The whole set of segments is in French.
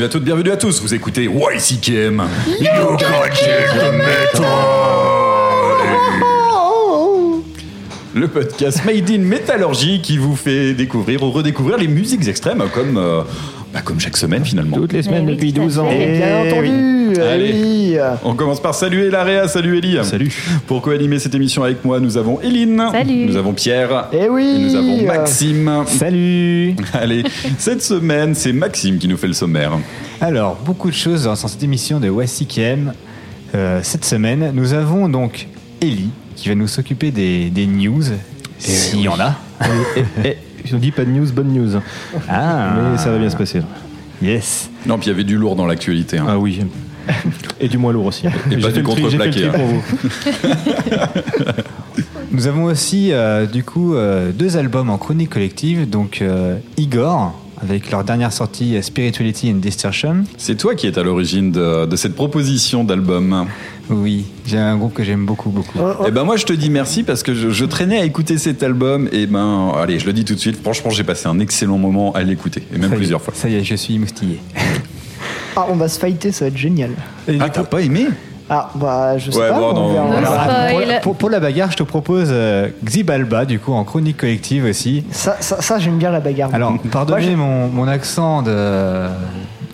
Bienvenue à toutes, bienvenue à tous. Vous écoutez YCKM. You got Le podcast Made in Métallurgie qui vous fait découvrir ou redécouvrir les musiques extrêmes comme, euh, bah, comme chaque semaine finalement. Toutes les semaines Eh oui, depuis tout à 12 ans. fait. Eh Bien entendu, Allez. On commence par saluer Laréa. Salut Elie. Salut. Pour co-animer cette émission avec moi, nous avons Eline. Salut. Nous avons Pierre. Eh oui. Et nous avons Maxime. Salut Allez, cette semaine, c'est Maxime qui nous fait le sommaire. Alors, beaucoup de choses dans cette émission de YCKM. Euh, cette semaine, nous avons donc Ellie qui va nous s'occuper des, des news, s'il y en a. Eh, je dis pas de news, bonne news. Ah, Mais ça va bien se passer. Yes. Non, puis il y avait du lourd dans l'actualité. hein. Ah oui. Et du moins lourd aussi. Et pas du contreplaqué, hein. pour vous. Nous avons aussi, euh, du coup, euh, deux albums en chronique collective. Donc, euh, Igor, avec leur dernière sortie Spirituality and Distortion. C'est toi qui es à l'origine de, de cette proposition d'album. Oui, j'ai un groupe que j'aime beaucoup, beaucoup. oh, oh, Eh ben moi je te dis merci parce que je, je traînais à écouter cet album et ben allez je le dis tout de suite franchement j'ai passé un excellent moment à l'écouter et même Ça y est, plusieurs fois. Ça y est, je suis moustillé. ah, on va se fighter, ça va être génial. Ah t'as pas aimé? Ah, bah, je sais Ouais, pas. bon, non, non, Non, pour, pour- pour la bagarre, je te propose euh, Xibalba, du coup, en chronique collective aussi. Ça, ça, ça, j'aime bien la bagarre. Alors, pardonnez j'ai- mon, mon accent de.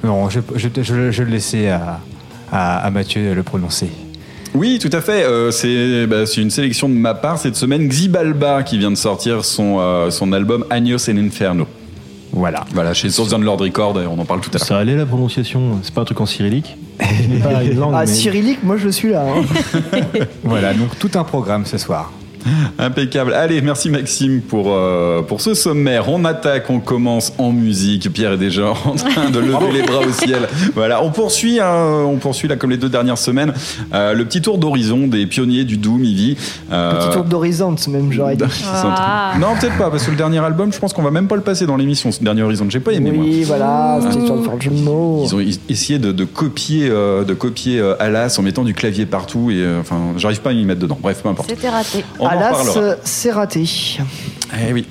Non, je, je, je, je le laissais à, à, à Mathieu le prononcer. Oui tout à fait euh, c'est bah, c'est une sélection de ma part cette semaine Xibalba qui vient de sortir son, euh, son album Agnos en Inferno. Voilà. Voilà chez Source Lord Record on en parle tout à l'heure. Ça allait la prononciation? C'est pas un truc en cyrillique? Ce n'est pas une langue. Ah, mais- cyrillique, moi je suis là. hein. Voilà, donc tout un programme ce soir. Impeccable. Allez, merci Maxime pour, euh, pour ce sommaire. On attaque, on commence en musique. Pierre est déjà en train de lever les bras au ciel. Voilà, on poursuit, hein, on poursuit là comme les deux dernières semaines, euh, le petit tour d'horizon des pionniers du Doom, Ivy. Euh, Petit tour d'horizon, même, j'aurais dit. Ah. Non, peut-être pas, parce que le dernier album, je pense qu'on va même pas le passer dans l'émission, ce dernier Horizon. J'ai pas aimé, moi. Oui, voilà, c'était sur le faire le jeu de mots. Ils ont essayé de, de copier, euh, de copier euh, Alas en mettant du clavier partout et euh, enfin, j'arrive pas à y mettre dedans. Bref, peu importe. C'était raté. On reparlera. euh, c'est raté. Eh oui.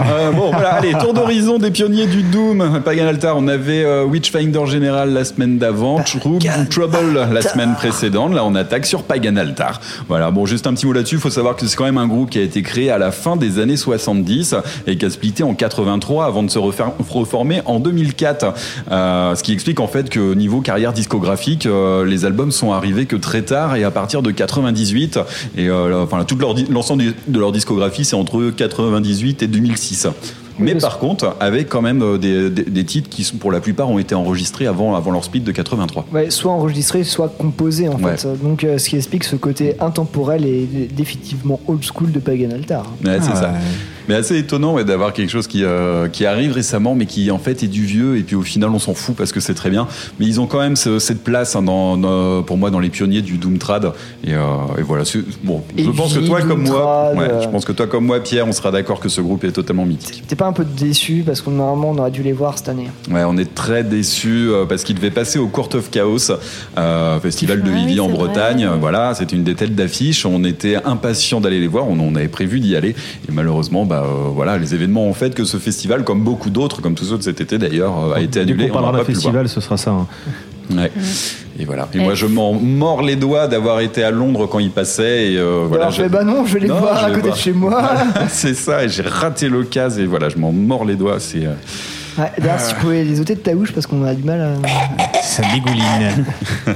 Euh, bon, voilà, allez, tour d'horizon des pionniers du Doom. Pagan Altar, on avait euh, Witchfinder General la semaine d'avant, Trou- Trouble la semaine précédente. Là, on attaque sur Pagan Altar. Voilà, bon, juste un petit mot là-dessus. Il faut savoir que c'est quand même un groupe qui a été créé à la fin des années 70 et qui a splitté en 83 avant de se reformer en 2004. Euh, ce qui explique en fait que niveau carrière discographique, euh, les albums sont arrivés que très tard et à partir de 98. Et euh, enfin, toute l'ensemble de leur discographie, c'est entre 98 et 2006. Mais par contre, avec quand même euh, des, des- des titres qui sont pour la plupart ont été enregistrés avant, avant leur split de 83. Ouais, soit enregistré, soit composé en Ouais. fait. Donc, euh, ce qui explique ce côté intemporel et définitivement old school de Pagan Altar. Ouais, c'est Ah, ça. Mais assez étonnant ouais, d'avoir quelque chose qui, euh, qui arrive récemment, mais qui en fait est du vieux, et puis au final on s'en fout parce que c'est très bien. Mais ils ont quand même ce- cette place hein, dans, dans- pour moi dans les pionniers du Doom Trad. Et, euh, et voilà. Bon, je pense que toi Doom comme moi, ouais, euh. je pense que toi comme moi, Pierre, on sera d'accord que ce groupe est totalement mythique. T'es pas un peu déçu parce que normalement on aurait dû les voir cette année. Ouais, on est très déçus euh, parce qu'il devait passer au Court of Chaos, euh, festival de Ah Vivi en Bretagne. vrai. Voilà, c'était une des têtes d'affiche. On était impatients d'aller les voir. On, on avait prévu d'y aller. Et malheureusement, bah, euh, voilà, les événements ont fait que ce festival, comme beaucoup d'autres, comme tous ceux de cet été d'ailleurs, euh, a été annulé. On parlera pas d'un festival, ce sera ça. hein. Ouais. Et voilà. Et Et- moi, je m'en mords les doigts d'avoir été à Londres quand il passait. Et euh, voilà. Fait, bah non, je vais les Non, voir je à côté voir. de chez moi. c'est ça. Et j'ai raté l'occasion. Et voilà, je m'en mords les doigts. C'est. euh, Ouais, D'ailleurs, si tu pouvais les ôter de ta bouche parce qu'on a du mal à. Ça dégouline.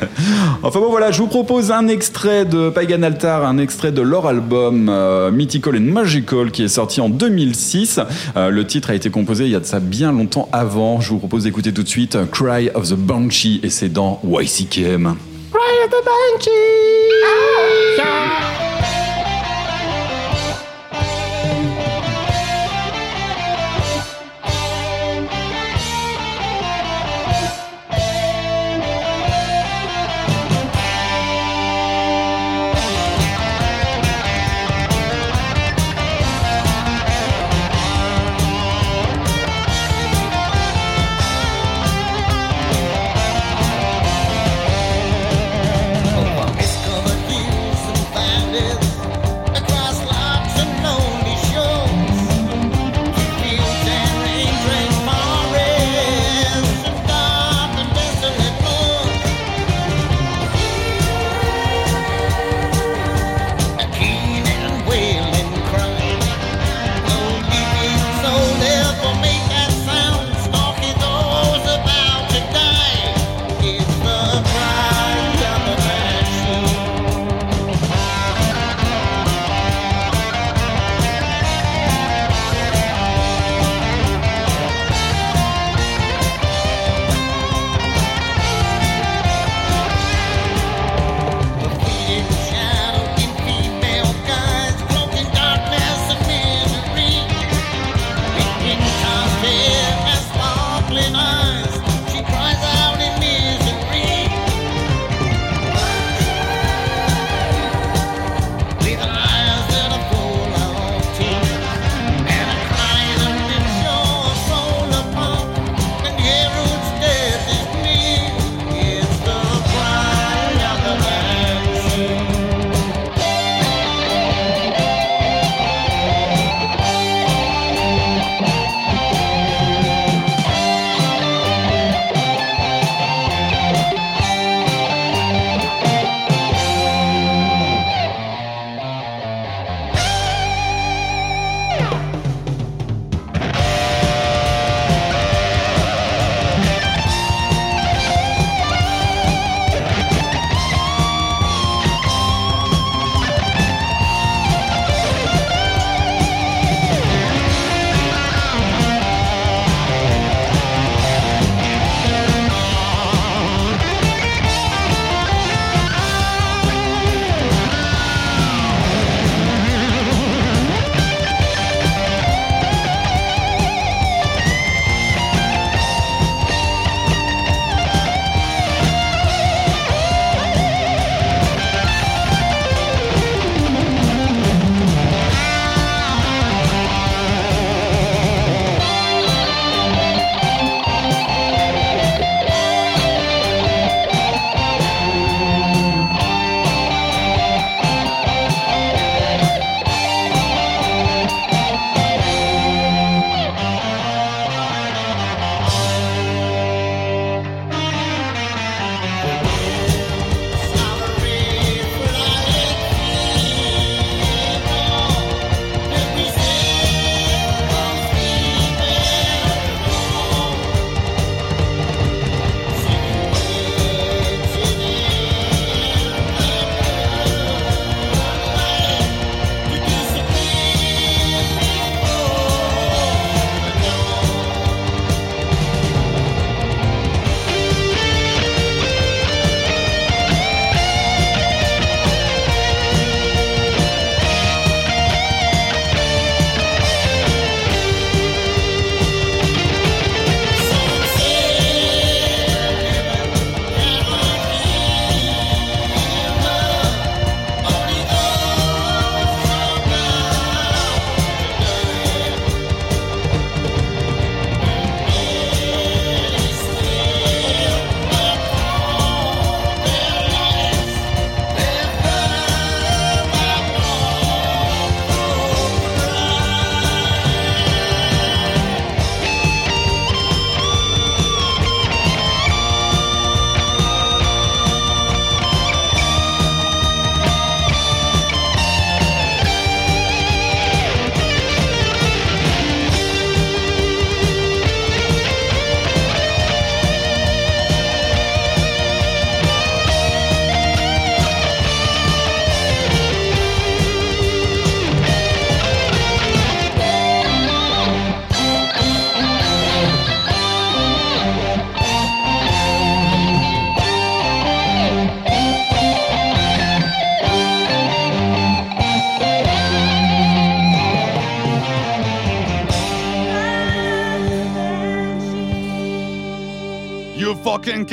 Enfin bon voilà, je vous propose un extrait de Pagan Altar, un extrait de leur album euh, Mythical and Magical qui est sorti en 2006. Euh, le titre a été composé il y a de ça bien longtemps avant. Je vous propose d'écouter tout de suite euh, Cry of the Banshee et c'est dans YCKM. Over the hills and find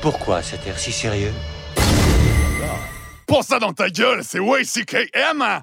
Pourquoi cet air si sérieux Pour ça dans ta gueule, c'est WCKM!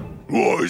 Ouais,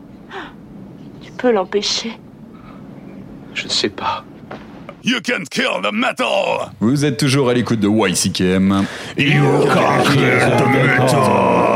Tu peux l'empêcher. Je ne sais pas. You can't kill the metal. Vous êtes toujours à l'écoute de YCKM. You can't kill the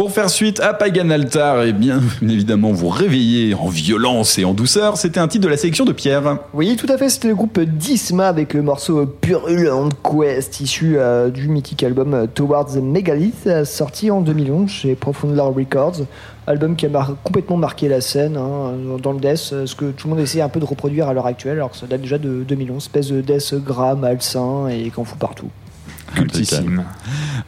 Pour faire suite à Pagan Altar, et bien évidemment vous réveiller en violence et en douceur, c'était un titre de la sélection de Pierre. Oui, tout à fait, c'était le groupe Disma avec le morceau Purulent Quest, issu euh, du mythique album euh, Towards the Megalith, euh, sorti en 2011 chez Profound Records. Album qui a complètement marqué la scène hein, dans le death, ce que tout le monde essaie un peu de reproduire à l'heure actuelle, alors que ça date déjà de 2011, espèce de death gras, malsain et qu'en fout partout. Cultissime.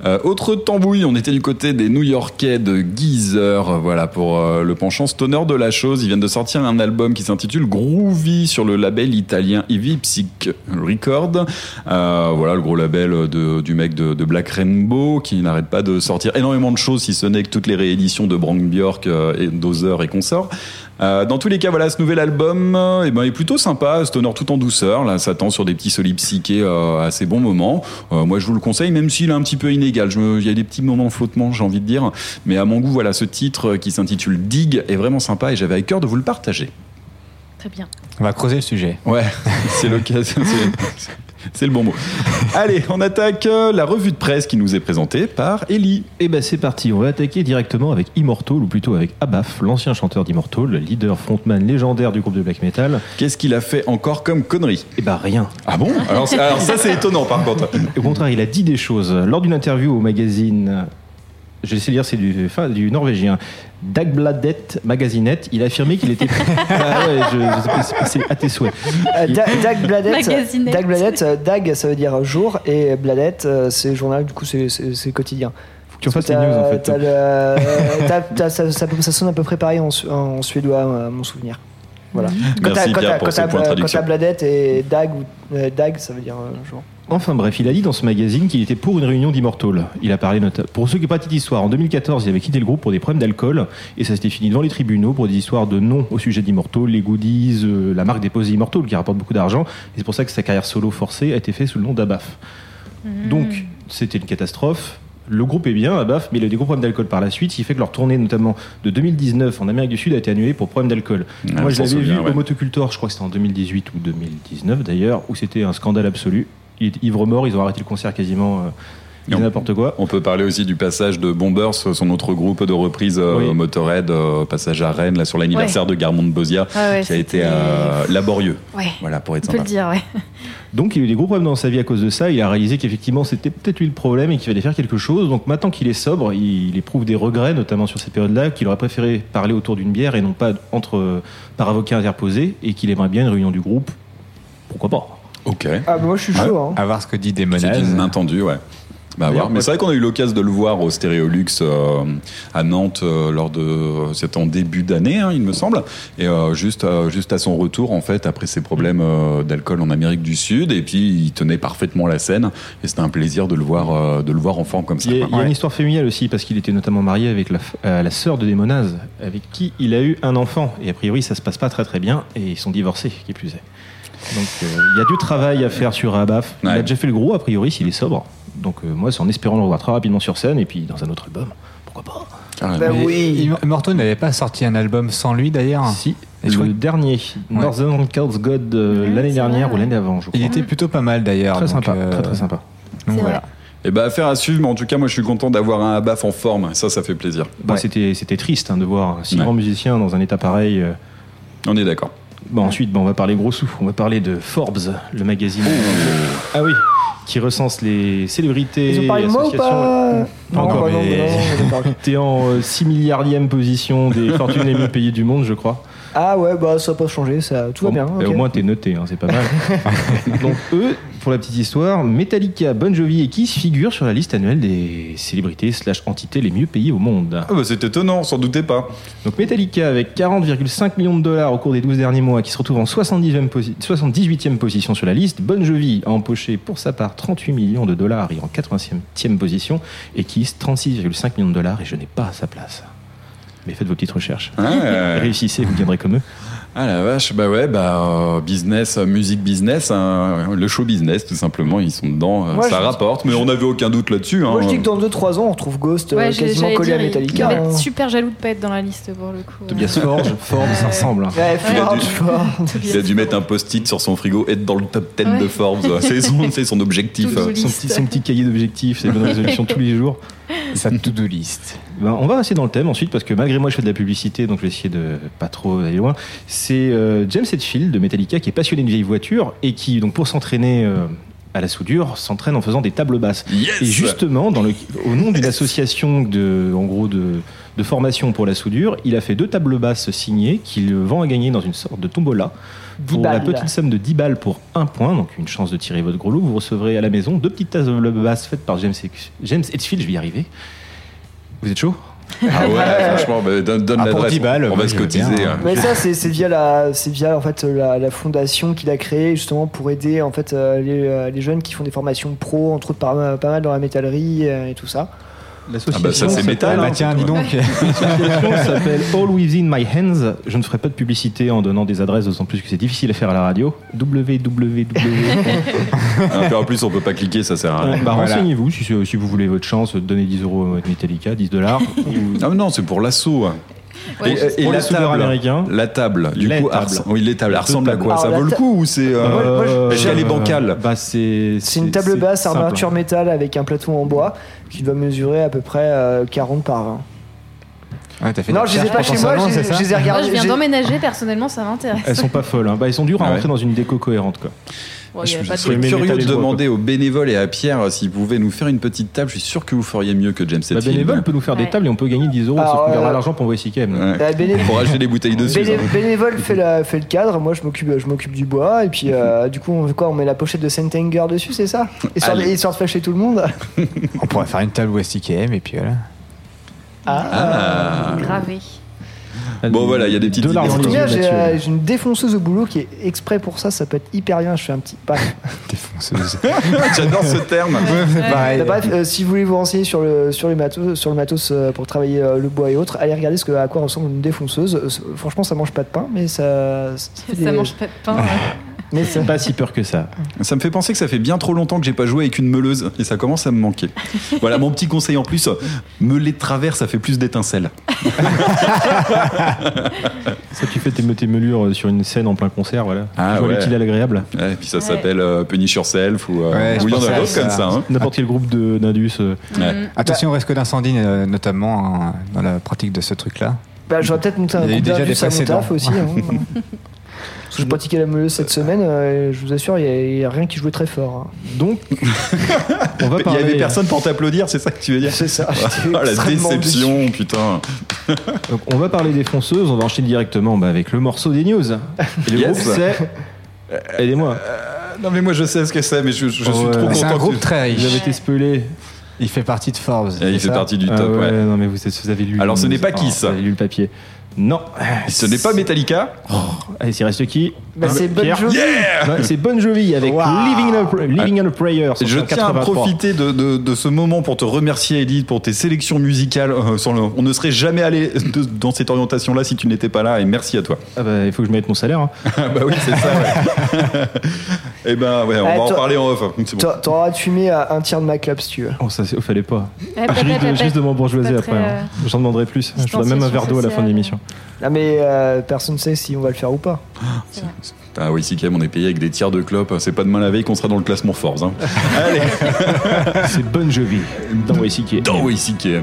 Euh, autre tambouille, on était du côté des New-Yorkais de Geezer, voilà pour euh, le penchant stoner de la chose. Ils viennent de sortir un album qui s'intitule Groovy sur le label italien Ivy Psych Record. Euh, voilà le gros label du mec de, Black Rainbow qui n'arrête pas de sortir énormément de choses, si ce n'est que toutes les rééditions de Brank Bjork et Dozer et consorts. Euh, dans tous les cas, voilà, ce nouvel album euh, eh ben, est plutôt sympa, stoner tout en douceur. Là, ça tend sur des petits solides psychés euh, à ces bons moments. Euh, moi, je vous le conseille, même s'il est un petit peu inégal. Il y a des petits moments de flottement, j'ai envie de dire. Mais à mon goût, voilà, ce titre qui s'intitule Dig est vraiment sympa et j'avais à cœur de vous le partager. Très bien. On va creuser le sujet. Ouais, c'est l'occasion. c'est- le bon mot. Allez, on attaque euh, la revue de presse qui nous est présentée par Ellie. Et ben c'est parti, on va attaquer directement avec Immortal, ou plutôt avec Abaf, l'ancien chanteur d'Immortal, leader frontman légendaire du groupe de black metal. Qu'est-ce qu'il a fait encore comme connerie? Et ben rien. Ah bon? Alors, alors ça, c'est étonnant par contre. Au contraire, il a dit des choses. Lors d'une interview au magazine, je vais essayer de lire, c'est du, enfin, du norvégien, Dagbladet Magazinet, il a affirmé qu'il était. ah ouais, je, je sais pas, c'est à tes souhaits. Euh, Da- Dag Bladet, Magasinette. Dag Bladet, euh, Dag ça veut dire jour et Bladet euh, c'est journal, du coup c'est- c'est c'est quotidien. Faut que tu refasses tes news en fait. t'as le- t'as- t'as- ça, ça- ça sonne à peu près pareil en, su- en suédois, à mon souvenir. Voilà. Quand Merci, quand t'as- pour quand ce t'as- point de quand traduction. t'as Bladet et Dag, ou- euh, Dag ça veut dire euh, jour. Enfin bref, il a dit dans ce magazine qu'il était pour une réunion d'Immortal. Il a parlé notamment. Pour ceux qui n'ont pas petite histoire, en 2014, il avait quitté le groupe pour des problèmes d'alcool et ça s'était fini devant les tribunaux pour des histoires de non au sujet d'Immortal, les goodies, euh, la marque déposée Immortal qui rapporte beaucoup d'argent. Et c'est pour ça que sa carrière solo forcée a été faite sous le nom d'Abaf. Donc c'était une catastrophe. Le groupe est bien, Abaf, mais il a eu des gros problèmes d'alcool par la suite, ce qui fait que leur tournée, notamment de 2019 en Amérique du Sud, a été annulée pour problème d'alcool. Ah, Moi, je l'avais vu ouais. au Motocultor, je crois que c'était en 2018 ou 2019 d'ailleurs, où c'était un scandale absolu. Il est ivre mort, ils ont arrêté le concert quasiment. euh, n'importe quoi. On peut parler aussi du passage de Bombers, son autre groupe de reprise euh, Oui. Motorhead, euh, passage à Rennes, là, sur l'anniversaire de Garmond Bosia, Ouais, ouais, qui a été euh, laborieux. Ouais. Voilà, pour être On peut le dire, ouais. Donc il a eu des gros problèmes dans sa vie à cause de ça. Il a réalisé qu'effectivement c'était peut-être lui le problème et qu'il fallait faire quelque chose. Donc maintenant qu'il est sobre, il, il éprouve des regrets, notamment sur cette période-là, qu'il aurait préféré parler autour d'une bière et non pas entre euh, par avocat interposé, et qu'il aimerait bien une réunion du groupe. Pourquoi pas? Ok. Ah bah moi je suis chaud hein. À voir ce que dit C'est Demonaz. une main tendue, ouais. Bah, à voir. Mais c'est vrai qu'on a eu l'occasion de le voir au Stéréolux euh, à Nantes euh, lors de c'était en début d'année, hein, il me semble, et euh, juste euh, juste à son retour en fait après ses problèmes euh, d'alcool en Amérique du Sud, et puis il tenait parfaitement la scène, et c'était un plaisir de le voir euh, de le voir en forme comme ça. Il y a, quoi. il y a une histoire familiale aussi, parce qu'il était notamment marié avec la, euh, la sœur de Démonaz, avec qui il a eu un enfant. Et a priori, ça se passe pas très très bien, et ils sont divorcés, qui plus est. Donc euh, il y a du travail à faire sur Abaf. Il Ouais. a déjà fait le gros, a priori, s'il est sobre. Donc euh, moi, c'est en espérant le revoir très rapidement sur scène, et puis dans un autre album. Pourquoi pas? Carrément. Bah oui. Immortal n'avait pas sorti un album sans lui d'ailleurs. Si, Et le dernier, Northern Curse God, euh, Ouais, l'année dernière vrai, ou l'année d'avant, je crois. Il était plutôt pas mal d'ailleurs. très donc, sympa, euh, très très sympa. Donc voilà. vrai. Et bah affaire à suivre, mais en tout cas moi je suis content d'avoir un Abaf en forme, ça ça fait plaisir. Ouais. C'était triste hein, de voir six Ouais. grands musiciens dans un état pareil. euh, On est d'accord. Bon, ensuite, bon, on va parler gros sous. On va parler de Forbes, le magazine. Ah oui, qui recense les célébrités. Ils ont parlé de moi ou associations. pas encore, bah mais-. T'es en 6 milliardième position des fortunes les mieux payées du monde, je crois. Ah ouais, bah ça n'a pas changé, ça, tout va bien. Au moins t'es noté, hein, c'est pas mal. Donc eux, pour la petite histoire, Metallica, Bon Jovi et Kiss figurent sur la liste annuelle des célébrités slash entités les mieux payées au monde. Ah bah c'est étonnant, on s'en doutait pas. Donc Metallica avec 40,5 millions de dollars au cours des 12 derniers mois qui se retrouve en 70e posi- 78e position sur la liste. Bon Jovi a empoché pour sa part 38 millions de dollars et en 80e position et Kiss 36,5 millions de dollars et je n'ai pas sa place. Mais faites vos petites recherches. Ah, Réussissez, vous viendrez comme eux. Ah la vache, bah ouais, bah euh, business, euh, musique business, hein, le show business tout simplement, ils sont dedans, euh, Moi, ça je- rapporte, mais on n'avait aucun doute là-dessus. Moi hein. je dis que dans 2-3 ans on retrouve Ghost Ouais, quasiment collé dire, à Metallica. Il va être hein. super jaloux de pas être dans la liste pour le coup. Tobias Forge, Forbes, ça ressemble. hein. Ouais, Il a fort, dû- fort. Il a dû mettre un post-it sur son frigo, être dans le top 10 Ouais. de Forbes, c'est son, objectif. Son petit, son petit cahier d'objectifs, ses bonnes résolutions tous les jours. Sa to-do list. Ben, on va passer dans le thème ensuite parce que malgré moi je fais de la publicité donc je vais essayer de pas trop aller loin. C'est euh, James Hetfield de Metallica qui est passionné de vieilles voitures et qui donc pour s'entraîner euh, à la soudure s'entraîne en faisant des tables basses. Yes Et justement dans le, au nom d'une association de en gros de, de formation pour la soudure, il a fait deux tables basses signées qu'il vend à gagner dans une sorte de tombola. 10 Pour la petite somme de 10 balles pour un point, donc une chance de tirer votre gros lot, vous recevrez à la maison deux petites tasses de basses faites par James, James Hetfield, je vais y arriver. Vous êtes chaud? Ah ouais, franchement, bah, donne, donne Ah, pour l'adresse, 10 balles, on va se cotiser. bien. hein. Mais ça, c'est c'est via, la, c'est via en fait, la, la fondation qu'il a créée justement pour aider en fait, euh, les, euh, les jeunes qui font des formations pro, entre autres pas, pas mal dans la métallerie euh, et tout ça. L'association Ah bah ça, c'est s'appelle- métal, hein. bah tiens, dis donc. S'appelle All Within My Hands. Je ne ferai pas de publicité en donnant des adresses, d'autant plus que c'est difficile à faire à la radio. www. Ah, en plus, on peut pas cliquer, ça sert à rien. bah, Voilà. Renseignez-vous si, si vous voulez votre chance, donnez 10 euros à Metallica, 10 dollars. Ah mais non, c'est pour l'assaut. Ouais, et, et Pour la les table, la table, du Les coup, tables. oui, les tables, elles ressemblent à quoi? Alors, Ça vaut le coup ou c'est euh, Moi- moi, qu'elle est bancale? Bah, c'est. C'est une table basse, simple. armature métal avec un plateau en bois qui doit mesurer à peu près euh, 40 par 20. Ouais, t'as fait Non, je les ai pas chez moi, je les les ai Moi, regardés. je viens d'emménager, personnellement, ça m'intéresse. Elles sont pas folles. Hein. Bah, ils sont durs à Ah rentrer dans une déco cohérente. Quoi. Bon, Je Mais curieux de demander aux bénévoles et à Pierre euh, s'ils pouvaient nous faire une petite table. Je suis sûr que vous feriez mieux que James Bah, Hetfield. bénévole peut nous faire des tables et on peut gagner 10 euros, Alors, sauf qu'on euh, gardera l'argent pour envoyer. Ouais. Bah, béné- Pour acheter des bouteilles dessus. Béné- bénévole fait, la, fait le cadre, moi je m'occupe, je m'occupe du bois, et puis euh, du coup on fait quoi On met la pochette de Sentenger dessus, c'est ça? Histoire, de, histoire de fâcher tout le monde? On pourrait faire une table West IKM et puis voilà. Ah. gravé. Bon, voilà, il y a des petites De l'argent idées. j'ai euh, une défonceuse au boulot qui est exprès pour ça, ça peut être hyper bien. Je fais un petit pas. Défonceuse. J'adore ce terme. pareil. Bah, bref, euh, si vous voulez vous renseigner sur le, sur les matos, sur le matos euh, pour travailler euh, le bois et autres, allez regarder ce que, à quoi ressemble une défonceuse. Euh, franchement, ça mange pas de pain, mais ça. Ça, Ça des- mange pas de pain. ouais. Mais ça- Pas si peur que ça. Ça me fait penser que ça fait bien trop longtemps que j'ai pas joué avec une meuleuse et ça commence à me manquer. Voilà mon petit conseil en plus, meuler de travers ça fait plus d'étincelles. Ça, tu fais tes, tes meulures euh, sur une scène en plein concert, voilà. Ah, Tu vois ouais. l'utile à l'agréable? Ouais, et puis ça Ouais. s'appelle euh, Punish Yourself ou euh, Ouais, ou il y en pensais a à d'autres comme ça. hein. N'importe quel groupe de- d'Indus. euh, Ouais. Mm. Attention au risque d'incendie, euh, notamment euh, dans la pratique de ce truc-là. bah, J'aurais peut-être monté un Il y a eu coup déjà d'indus des à mon taf aussi. hein. Parce que je pratiquais la meuleuse cette semaine, euh, je vous assure, il n'y a, rien qui jouait très fort. hein. Donc, on va Il y parler. avait personne pour t'applaudir, c'est ça que tu veux dire? C'est ça. Ah, j'étais la déception, putain. Donc, on va parler des fonceuses. On va enchaîcher directement bah, avec le morceau des news. Et le Yes. groupe, c'est. Aidez-moi. Non mais moi je sais ce que c'est, mais je, je suis Ouais. trop C'est un content. groupe que... très riche. été spoilé. Il fait partie de Forbes. Et il fait ça partie du Ah top, ouais, ouais. non mais vous, vous avez lu. Alors, ce n'est pas Ah, Kiss. Vous avez lu le papier. Non. Ce n'est pas Metallica Allez, il reste qui Bah, c'est Bon Pierre Jovi. Non, C'est Bon Jovi avec Wow. Living, on a, Living on a Prayer. Je en tiens à 83. profiter de, de- de ce moment pour te remercier, Edith, pour tes sélections musicales. Euh, le- on ne serait jamais allé de- dans cette orientation-là si tu n'étais pas là, et merci à toi. Ah bah, il faut que je mette mon salaire. hein. Ah bah oui, c'est ça. Ouais. et ben ouais, on Eh, va en toi- parler en off. C'est bon. T'a- T'auras de fumer à un tiers de ma clap si tu veux. Oh, ça, c'est- fallait pas. Ouais, risque de, de m'embourgeoiser Pas après. très, hein. J'en demanderai plus. Je voudrais même un verre d'eau à la fin de sociale. l'émission. Ah mais euh, personne ne sait si on va le faire ou pas. Ah oui, si quand même, on est payé avec des tiers de clopes. C'est pas demain la veille qu'on sera dans le classement Forbes. Hein. Allez, C'est Bon Jovi dans WCK. dans WCKM.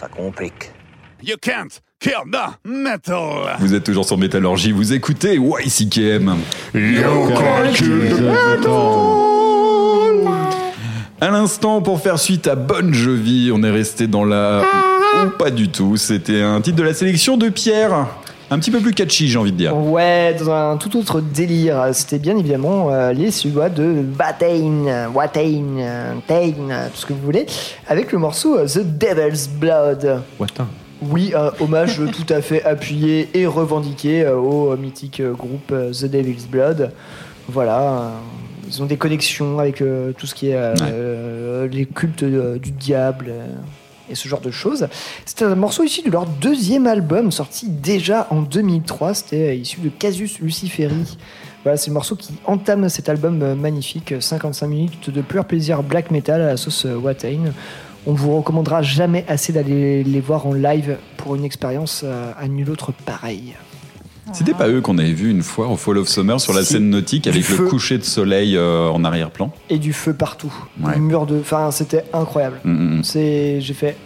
Ça complique. You can't kill the metal. Vous êtes toujours sur Métallurgie, vous écoutez YCKM. À l'instant, pour faire suite à Bon Jovi, on est resté dans la... Ou pas du tout, c'était un titre de la sélection de Pierre. Un petit peu plus catchy, j'ai envie de dire. Ouais, dans un tout autre délire. C'était bien évidemment euh, les Suédois de Watain, Watain, Tain, tout ce que vous voulez, avec le morceau euh, The Devil's Blood. Watain. Oui, un hommage tout à fait appuyé et revendiqué euh, au mythique groupe euh, The Devil's Blood. Voilà, ils ont des connexions avec euh, tout ce qui est euh, euh, les cultes euh, du diable euh, et ce genre de choses. C'était un morceau issu de leur deuxième album, sorti déjà en 2003. C'était euh, issu de Casus Luciferi. Voilà, c'est le morceau qui entame cet album euh, magnifique, 55 minutes de pur plaisir black metal à la sauce euh, Watain. On vous recommandera jamais assez d'aller les voir en live pour une expérience à nul autre pareille. C'était pas eux qu'on avait vu une fois au Fall of Summer sur la Si. scène nautique avec Du le feu. coucher de soleil euh, en arrière-plan. Et du feu partout. Ouais. Mur de. Enfin, c'était incroyable. Mm, mm, mm. C'est. J'ai fait.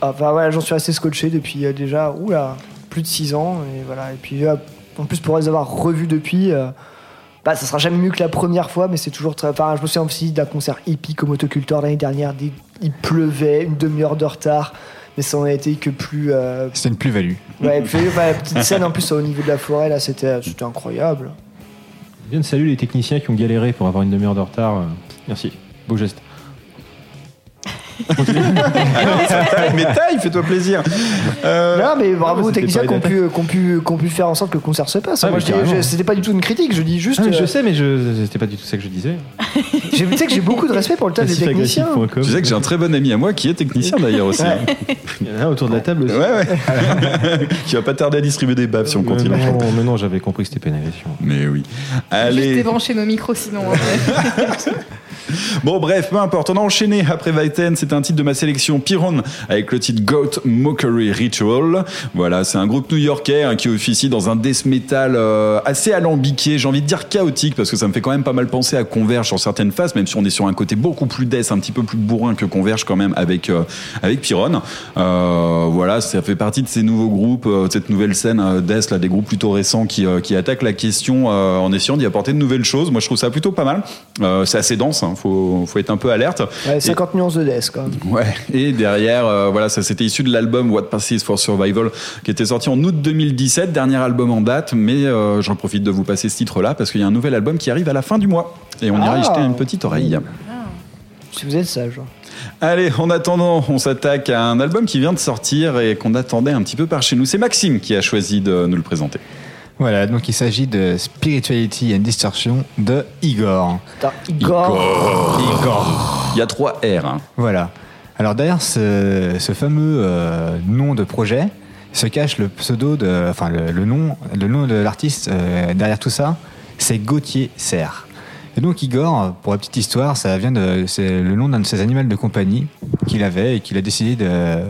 Enfin, voilà, j'en suis resté scotché depuis euh, déjà. Oula, plus de 6 ans. Et voilà. Et puis, euh, en plus, pour les avoir revus depuis. euh, bah, ça sera jamais mieux que la première fois, mais c'est toujours très. Enfin, je me souviens aussi d'un concert épique au motoculteur l'année dernière. Il pleuvait, une demi-heure de retard, mais ça en a été que plus. euh, C'était une plus-value. Ouais, puis, enfin, la petite scène en plus au niveau de la forêt, là, c'était c'était incroyable. Bien de saluer les techniciens qui ont galéré pour avoir une demi-heure de retard. euh, Merci. Beau geste. Mais taille, fais-toi plaisir. Euh, Non, mais bravo non, aux mais techniciens pas qui ont, pu, qui, ont pu, pu faire en sorte que le concert se passe. Ah, Moi, je je- c'était pas du tout une critique, je dis juste. Ah, je euh, sais, mais je c'était pas du tout ça que je disais. Tu sais que j'ai beaucoup de respect pour le tas des techniciens. Tu sais que j'ai un très bon ami à moi qui est technicien d'ailleurs aussi. Ouais. Il y en a un autour de la table aussi. Ouais, ouais. qui va pas tarder à distribuer des baffes si on Mais continue. non, mais non, j'avais compris que c'était pénalisation. Mais oui. Juste Allez. débrancher nos micros sinon. hein. Bon, bref, peu importe. On a enchaîné après Vaiten. C'était un titre de ma sélection Pyron avec le titre Goat Mockery Ritual. Voilà, c'est un groupe new-yorkais hein, qui officie dans un death metal euh, assez alambiqué. J'ai envie de dire chaotique parce que ça me fait quand même pas mal penser à Converge sur certaines phases, même si on est sur un côté beaucoup plus death, un petit peu plus bourrin que Converge quand même avec, euh, avec Pyron. Euh, voilà, ça fait partie de ces nouveaux groupes, euh, cette nouvelle scène euh, death, là, des groupes plutôt récents qui, qui attaquent la question en essayant d'y apporter de nouvelles choses. Moi, je trouve ça plutôt pas mal. C'est assez dense, hein, faut, faut être un peu alerte. Ouais, 50 nuances de death, quand même. Ouais. Et derrière, euh, voilà, ça c'était issu de l'album What Passes for Survival, qui était sorti en août 2017, dernier album en date. Mais euh, j'en profite de vous passer ce titre-là parce qu'il y a un nouvel album qui arrive à la fin du mois et on ira Ah. y jeter une petite oreille. Si vous êtes sage. Allez, en attendant, on s'attaque à un album qui vient de sortir et qu'on attendait un petit peu par chez nous. C'est Maxime qui a choisi de nous le présenter. Voilà, donc il s'agit de Spirituality and Distortion de Igor. Putain, Igor. Igor. Il y a trois R. hein. Voilà. Alors derrière ce, ce fameux euh, nom de projet se cache le pseudo de, enfin le, le nom, le nom de l'artiste euh, derrière tout ça, c'est Gauthier Serre. Et donc Igor, pour la petite histoire, ça vient de, c'est le nom d'un de ses animaux de compagnie qu'il avait et qu'il a décidé de,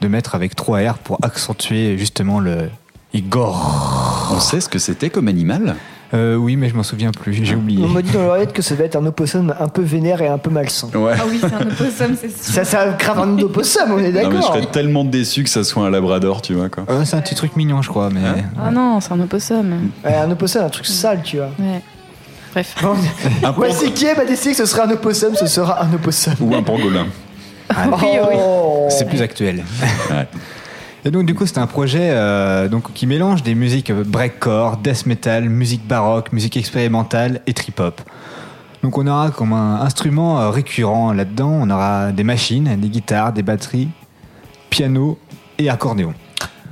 de mettre avec 3 R pour accentuer justement le Igor. On sait ce que c'était comme animal Euh, oui, mais je m'en souviens plus, j'ai oublié. On m'a dit dans l'oreillette que ça va être un opossum un peu vénère et un peu malsain. Ouais. Ah oui, c'est un opossum, c'est sûr. Ça, ça grave un opossum, on est Non, mais je d'accord. serais tellement déçu que ça soit un labrador, tu vois quoi. Euh, c'est un petit truc mignon, je crois, mais. Ah non, c'est un opossum. Ouais, un opossum, un truc sale, tu vois. Ouais. Bref. Ouais, c'est qui m'a décidé que ce serait un opossum, ce sera un opossum. Ou un pangolin. Ah, Oh. C'est plus actuel. Ouais. Et donc du coup c'est un projet euh, donc, qui mélange des musiques breakcore, death metal, musique baroque, musique expérimentale et trip-hop. Donc on aura comme un instrument euh, récurrent là-dedans, on aura des machines, des guitares, des batteries, piano et accordéon.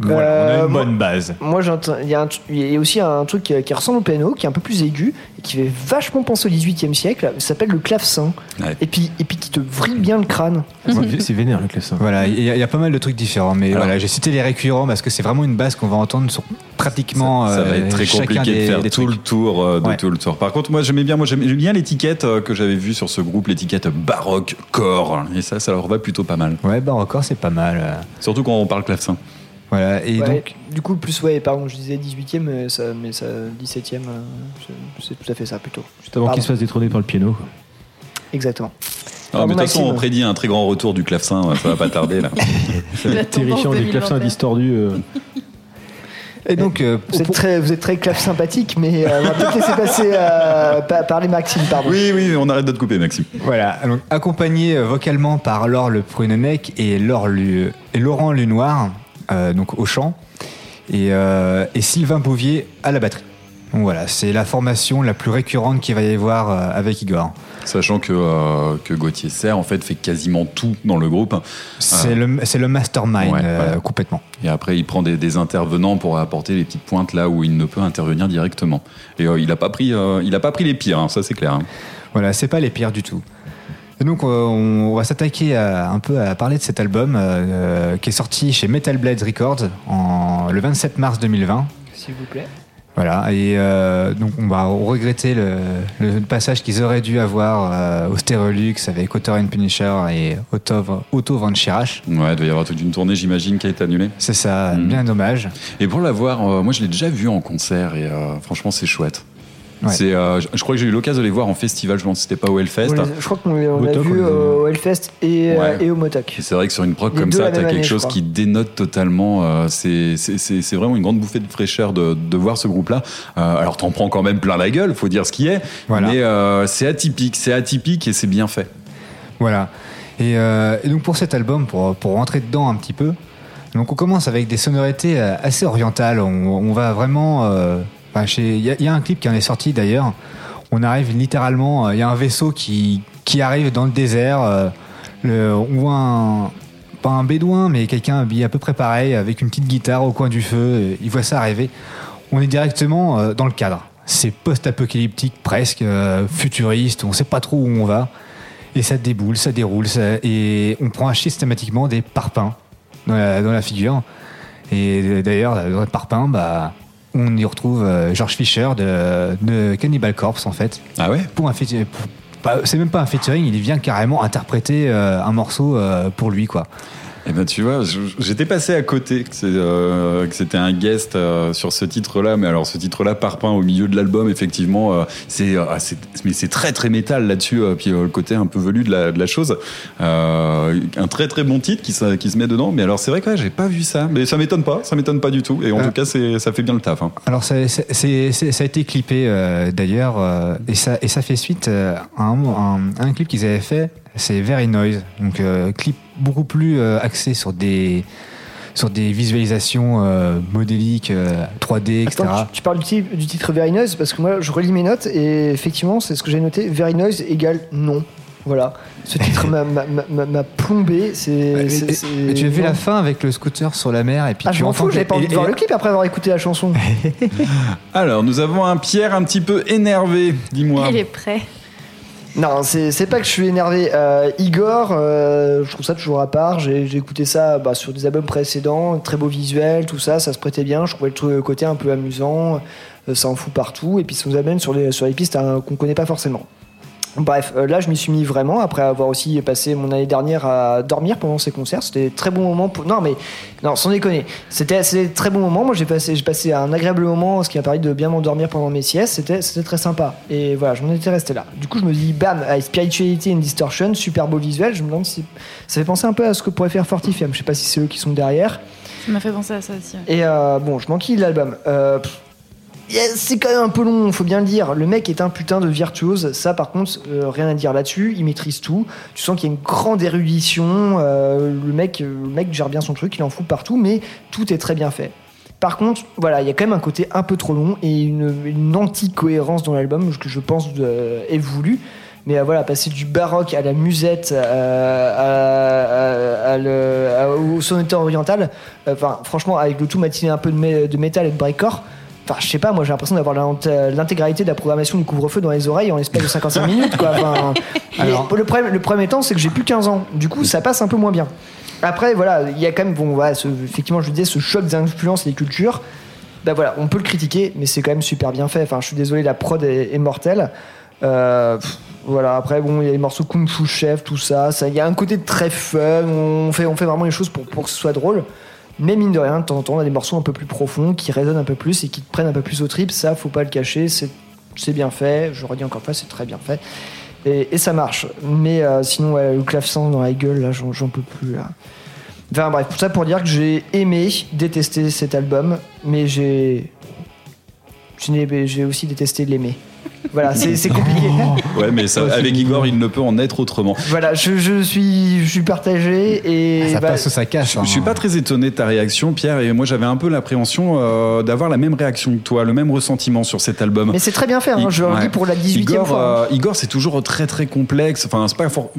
Voilà, on a Euh, une bonne base. Moi, il y, a y aussi un truc qui, qui ressemble au piano, qui est un peu plus aigu, et qui fait vachement penser au 18e siècle. Ça s'appelle le clavecin. Et, puis, et puis qui te vrille bien le crâne. C'est vénère le clavecin. Voilà, il y, a- il y a pas mal de trucs différents, mais voilà, j'ai cité les récurrents parce que c'est vraiment une base qu'on va entendre sur pratiquement Ça va euh, être très chacun compliqué des, de faire des tout le tour euh, de Ouais. tout le tour. Par contre, moi j'aimais bien, moi j'aimais bien l'étiquette euh, que j'avais vue sur ce groupe, l'étiquette baroque core, et ça, ça leur va plutôt pas mal. Ouais, baroque core, c'est pas mal. euh. Surtout quand on parle clavecin. Voilà, et Ouais, donc Du coup, plus, ouais, pardon, je disais 18e, mais ça, mais ça 17e, euh, c'est- tout à fait ça plutôt. Juste avant qu'il se fasse détrôner par le piano. Exactement. Ah, mais de toute façon, on prédit un très grand retour du clavecin, ça va pas tarder là. Ça va être terrifiant, des clavecins distordus. euh. Et donc, euh, Vous êtes, très, vous êtes très clave sympathique, mais euh, on va peut-être laisser passer euh, pa- parler Maxime, pardon. Oui, oui, on arrête de te couper, Maxime. Voilà, donc accompagné euh, vocalement par Laure Le Prunenec et, Laure Lu- et Laurent Lunoir, donc au chant, et, euh, et Sylvain Bouvier à la batterie. Donc voilà, c'est la formation la plus récurrente qu'il va y avoir euh, avec Igor. Sachant que, euh, que Gauthier Serre en fait fait quasiment tout dans le groupe. C'est Euh, le, le mastermind Ouais, euh, voilà. complètement. Et après, il prend des, des intervenants pour apporter les petites pointes là où il ne peut intervenir directement. Et euh, il n'a pas pris, euh, il a pas pris les pires, hein, ça c'est clair. hein. Voilà, c'est pas les pires du tout. Et donc, euh, on, va s'attaquer un peu à parler de cet album euh, euh, qui est sorti chez Metal Blade Records en, le 27 mars 2020. S'il vous plaît. Voilà, et euh, donc on va regretter le, le passage qu'ils auraient dû avoir euh, au Sterolux avec Otto and Punisher et Otto, Otto Van Schirach. Ouais, il doit y avoir toute une tournée, j'imagine, qui a été annulée. C'est ça, Mm. bien dommage. Et pour l'avoir, euh, moi je l'ai déjà vu en concert et euh, franchement c'est chouette. Ouais. C'est, euh, je, je crois que j'ai eu l'occasion de les voir en festival, je pense que c'était pas au Hellfest. Les- je crois qu'on les- on Motoc, vu on a vus. au Hellfest et, euh, Ouais. et au Motoc. Et c'est vrai que sur une prog comme ça, t'as quelque chose qui dénote totalement. euh, c'est, c'est, c'est, c'est vraiment une grande bouffée de fraîcheur de, de voir ce groupe-là. Euh, alors t'en prends quand même plein la gueule, faut dire ce qui est. Voilà. Mais euh, c'est atypique, c'est atypique et c'est bien fait. Voilà. Et, euh, et donc pour cet album, pour, pour rentrer dedans un petit peu, donc on commence avec des sonorités euh, assez orientales. On, on va vraiment. Il y, a- un clip qui en est sorti d'ailleurs. On arrive littéralement. euh, Il y a un vaisseau qui, qui arrive dans le désert. euh, le- on voit un. Pas un bédouin, mais quelqu'un habillé à peu près pareil, avec une petite guitare au coin du feu. Il voit ça arriver. On est directement euh, dans le cadre. C'est post-apocalyptique presque, futuriste. On sait pas trop où on va. Et ça déboule, ça déroule, et on prend systématiquement des parpaings dans la, dans la figure. Et d'ailleurs, dans le parpaing, bah, on y retrouve euh, George Fisher de, de Cannibal Corpse, en fait. Ah ouais? Pour un C'est même pas un featuring, il vient carrément interpréter euh, un morceau euh, pour lui, quoi. Eh ben tu vois, j'étais passé à côté que euh, c'était un guest euh, sur ce titre-là, mais alors ce titre-là, Parpaing au milieu de l'album, effectivement, euh, c'est, euh, c'est- mais c'est très très métal là-dessus, puis le côté un peu velu de la, de la chose, un très très bon titre qui, se- qui se met dedans. Mais alors c'est vrai que ouais, j'ai pas vu ça, mais ça m'étonne pas, ça m'étonne pas du tout. Et en Euh. tout cas, ça fait bien le taf. hein. Alors ça, a été clippé d'ailleurs et, ça, et ça fait suite à un, un- un clip qu'ils avaient fait, c'est Very Noise, donc euh, clip beaucoup plus euh, axé sur des sur des visualisations euh, modéliques, euh, 3D, etc. Attends, tu, tu parles du titre, du titre Very Noise parce que moi je relis mes notes et effectivement c'est ce que j'ai noté. Very Noise égale non. Voilà. Ce titre m'a- plombé. C'est. tu as vu non. la fin avec le scooter sur la mer et puis Ah, tu je m'en entends fous, j'avais pas envie de voir et- le clip après avoir écouté la chanson. Alors nous avons un Pierre un petit peu énervé, dis-moi. Il est prêt. Non, c'est pas que je suis énervé. Euh, Igor, euh, je trouve ça toujours à part. J'ai écouté ça bah, sur des albums précédents, très beau visuel, tout ça, ça se prêtait bien. Je trouvais le côté un peu amusant, euh, ça en fout partout. Et puis ça nous amène sur les, sur les pistes hein, qu'on connaît pas forcément. Bref, euh, là je m'y suis mis vraiment après avoir aussi passé mon année dernière à dormir pendant ces concerts. C'était très bon moment pour. Non mais non, sans déconner. C'était très bon moment. Moi j'ai passé j'ai passé un agréable moment, ce qui m'a permis de bien m'endormir pendant mes siestes. C'était c'était très sympa. Et voilà, je m'en étais resté là. Du coup je me dis bam, Spirituality and Distortion, super beau visuel. Je me demande si ça fait penser un peu à ce que pourrait faire Fortifem. Je sais pas si c'est eux qui sont derrière. Ça m'a fait penser à ça aussi. ouais. Et euh, bon, je manquille l'album. Euh, c'est quand même un peu long, faut bien le dire. Le mec est un putain de virtuose. Ça, par contre, euh, rien à dire là-dessus. Il maîtrise tout. Tu sens qu'il y a une grande érudition. euh, le, mec, euh, le mec gère bien son truc, il en fout partout, mais tout est très bien fait. Par contre, voilà, il y a quand même un côté un peu trop long et une, une anti-cohérence dans l'album que je pense est voulu. Mais voilà, passer du baroque à la musette, au sonneté oriental, franchement, avec le tout matiné un peu de, de métal et de breakcore. Enfin, je sais pas, moi j'ai l'impression d'avoir l'int- l'intégralité de la programmation du couvre-feu dans les oreilles en l'espace de 55 minutes, quoi. Enfin, Alors- le, problème, le problème étant, c'est que j'ai plus 15 ans. Du coup, ça passe un peu moins bien. Après, voilà, il y a quand même, bon, voilà, ce- effectivement, je disais, ce choc d'influence et des cultures. Bah voilà, on peut le critiquer, mais c'est quand même super bien fait. Enfin, je suis désolé, la prod est, est mortelle. Euh, pff, voilà, après, bon, il y a les morceaux Kung Fu Chef, tout ça. ça- Il y a un côté très fun, on fait, on fait vraiment les choses pour, pour que ce soit drôle. Mais mine de rien, de temps en temps, on a des morceaux un peu plus profonds, qui résonnent un peu plus et qui te prennent un peu plus au trip. Ça, faut pas le cacher, c'est bien fait. Je redis encore une fois, c'est très bien fait. Et, ça marche. Mais euh, sinon, ouais, le clavecin dans la gueule, là, j'en peux plus. Enfin bref, tout ça pour dire que j'ai aimé, détesté cet album, mais j'ai. J'ai aussi détesté l'aimer. Voilà, c'est c'est compliqué. Ouais, mais ça, avec Igor, il ne peut en être autrement. Voilà, je, je suis, je suis partagé et. Ça bah, passe ou ça casse. Je, je suis pas très étonné de ta réaction, Pierre, et moi j'avais un peu l'appréhension euh, d'avoir la même réaction que toi, le même ressentiment sur cet album. Mais c'est très bien fait, hein, je le Ouais. pour la 18 e Igor, fois. hein. euh, Igor, c'est toujours très très complexe. Enfin, c'est pas fort.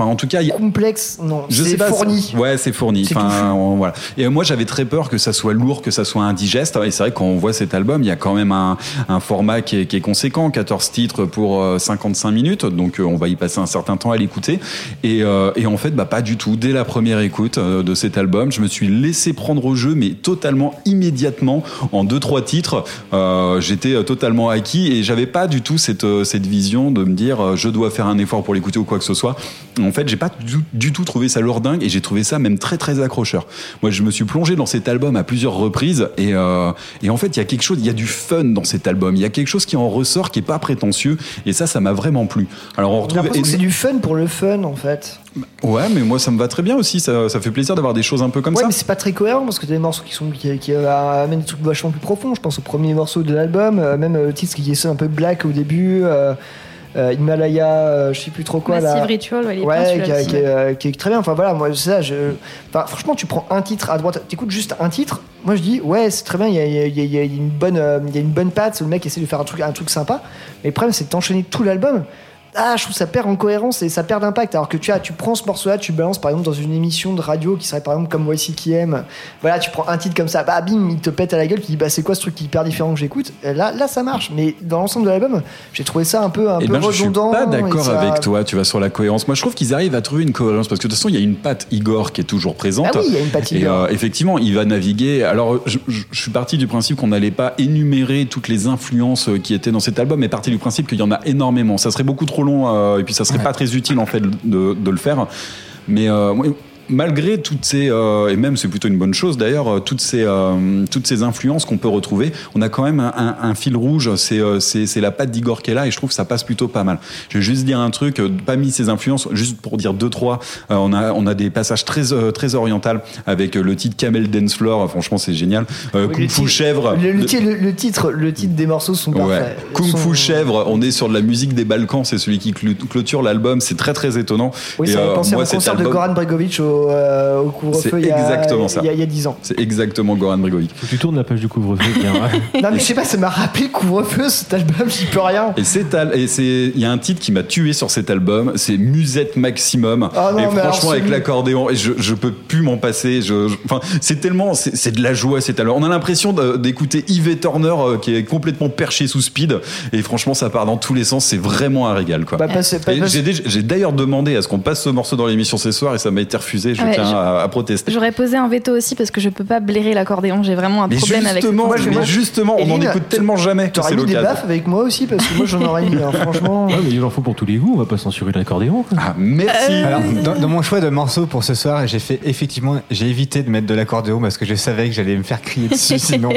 Enfin, en tout cas, il y Complexe, non, je sais c'est pas, fourni. Ouais, c'est fourni. C'est Enfin, touffu. on- voilà. Et moi, j'avais très peur que ça soit lourd, que ça soit indigeste. Et c'est vrai quand on voit cet album, il y a quand même un, un format qui est, qui est conséquent, 14 titres pour euh, 55 minutes. Donc, euh, on va y passer un certain temps à l'écouter. Et, euh, et en fait, bah, pas du tout. Dès la première écoute euh, de cet album, je me suis laissé prendre au jeu, mais totalement immédiatement, en deux trois titres. Euh, J'étais euh, totalement acquis et j'avais pas du tout cette euh, cette vision de me dire euh, je dois faire un effort pour l'écouter ou quoi que ce soit. En fait, j'ai pas du, du tout trouvé ça lourdingue et j'ai trouvé ça même très très accrocheur. Moi, je me suis plongé dans cet album à plusieurs reprises et euh, et en fait, il y a quelque chose, il y a du fun dans cet album. Il y a quelque chose qui en ressort, qui est pas prétentieux et ça, ça m'a vraiment plu. Alors, on retrouve c'est du fun pour le fun en fait. ouais, mais moi, ça me va très bien aussi. Ça, ça fait plaisir d'avoir des choses un peu comme ouais, ça. mais c'est pas très cohérent parce que t'as des morceaux qui sont qui, qui, euh, amènent des trucs vachement plus profonds. Je pense au premier morceau de l'album, euh, même le titre qui est un peu black au début. Euh, Himalaya, euh, je sais plus trop quoi Massive là. Ritual, ouais, il est bien, ouais, celui-là qui, a- aussi, qui est, euh, qui est très bien. Enfin voilà, moi ça. Je... Enfin, franchement, tu prends un titre à droite, t'écoutes juste un titre. Moi je dis ouais, c'est très bien. Il y a, il y a- il y a- il y a une bonne, il y a une bonne patte. Le mec essaie de faire un truc, un truc sympa. Mais le problème, c'est d'enchaîner tout l'album. Ah, je trouve ça perd en cohérence et ça perd d'impact. Alors que tu as, tu prends ce morceau-là, tu balances par exemple dans une émission de radio qui serait par exemple comme YCKM. Voilà, tu prends un titre comme ça, bah bim, il te pète à la gueule, tu dis bah c'est quoi ce truc qui hyper différent que j'écoute? Et Là, là ça marche. Mais dans l'ensemble de l'album, j'ai trouvé ça un peu, un Eh peu ben, je suis redondant. pas et d'accord ça- avec toi. Tu vas sur la cohérence. Moi, je trouve qu'ils arrivent à trouver une cohérence parce que de toute façon, il y a une patte Igor qui est toujours présente. Ah oui, il y a une patte Et Igor. euh, effectivement, il va naviguer. Alors, je, je- je suis parti du principe qu'on n'allait pas énumérer toutes les influences euh, qui étaient dans cet album, mais parti du principe qu'il y en a énormément. Ça serait beaucoup trop long euh, et puis ça serait pas très utile en fait de, de le faire. Mais euh, malgré toutes ces euh, et même c'est plutôt une bonne chose d'ailleurs euh, toutes ces euh, toutes ces influences qu'on peut retrouver on a quand même un, un- un fil rouge c'est euh, c'est c'est la patte d'Igor qui est là et je trouve que ça passe plutôt pas mal je vais juste dire un truc euh, pas mis ces influences juste pour dire deux trois euh, on a on a des passages très euh, très oriental avec le titre Camel Dance Floor franchement c'est génial euh, Oui, Kung Fu chèvre Le, titre, le titre, le titre des morceaux sont Ouais. parfaits. Kung Sont- Fu Chèvre, on est sur de la musique des Balkans, c'est celui qui clôture l'album, c'est très très étonnant. Oui, Et, ça me penser à moi, un concert de Goran Bregovic au, euh, au couvre-feu C'est il y a exactement ça. il y a- il y a 10 ans. C'est exactement Goran Bregovic. Faut que tu tournes la page du couvre-feu, bien. Non mais je sais pas, ça m'a rappelé couvre-feu cet album, j'y peux rien. Et c'est c'est il y a un titre qui m'a tué sur cet album, c'est Musette Maximum. Ah non, et alors franchement avec l'accordéon, et je je peux plus m'en passer. Je, je- enfin c'est tellement c'est c'est de la joie cet album. On a l'impression d'écouter Yves Turner euh, qui est complètement perché sous speed et franchement ça part dans tous les sens. C'est vraiment un régal quoi. Bah, j'ai d'ailleurs demandé à ce qu'on passe ce morceau dans l'émission ce soir et ça m'a été refusé. Je Ouais, tiens je- à, à protester. J'aurais posé un veto aussi parce que je peux pas blairer l'accordéon. J'ai vraiment un Mais problème avec instrument. mais justement, on en Eline, écoute tellement jamais que c'est mis des baffes avec moi aussi parce que moi j'en aurais mis, hein, franchement. Ouais, mais il en faut pour tous les goûts, on va pas censurer l'accordéon. Ah, merci. Alors, dans, dans mon choix de morceaux pour ce soir, j'ai fait effectivement, j'ai évité de mettre de l'accordéon parce que je savais que j'allais me faire crier dessus sinon.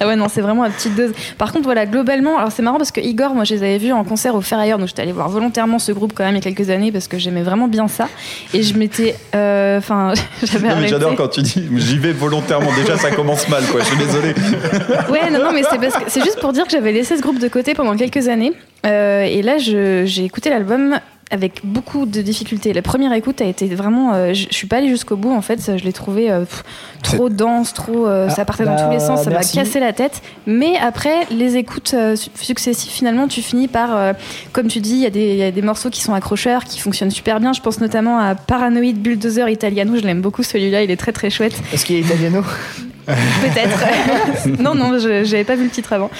Ah ouais, non, c'est vraiment à petite dose. Par contre, voilà, globalement, alors c'est marrant parce que Igor, moi, je les avais vus en concert au Fer ailleurs, donc j'étais allée voir volontairement ce groupe quand même il y a quelques années parce que j'aimais vraiment bien ça. Et je m'étais. euh, Enfin, arrêté. j'adore quand tu dis j'y vais volontairement. Déjà, ça commence mal, quoi. Je suis désolé. Ouais, non, non, mais c'est juste pour dire que j'avais laissé ce groupe de côté pendant quelques années. Euh, et là, j'ai écouté l'album avec beaucoup de difficultés. La première écoute a été vraiment. euh, je je suis pas allée jusqu'au bout en fait. Je l'ai trouvé euh, pff, trop dense, trop. euh, ça Ah, partait dans bah, tous les sens, ça m'a cassé la tête. Mais après, les écoutes euh, su- successives, finalement, tu finis par. euh, comme tu dis, il y, a des- il y a des morceaux qui sont accrocheurs, qui fonctionnent super bien. Je pense notamment à Paranoid Bulldozer Italiano. Je l'aime beaucoup celui-là, il est très très chouette. Parce qu'il est italiano? Peut-être. non, non, je j'avais pas vu le titre avant.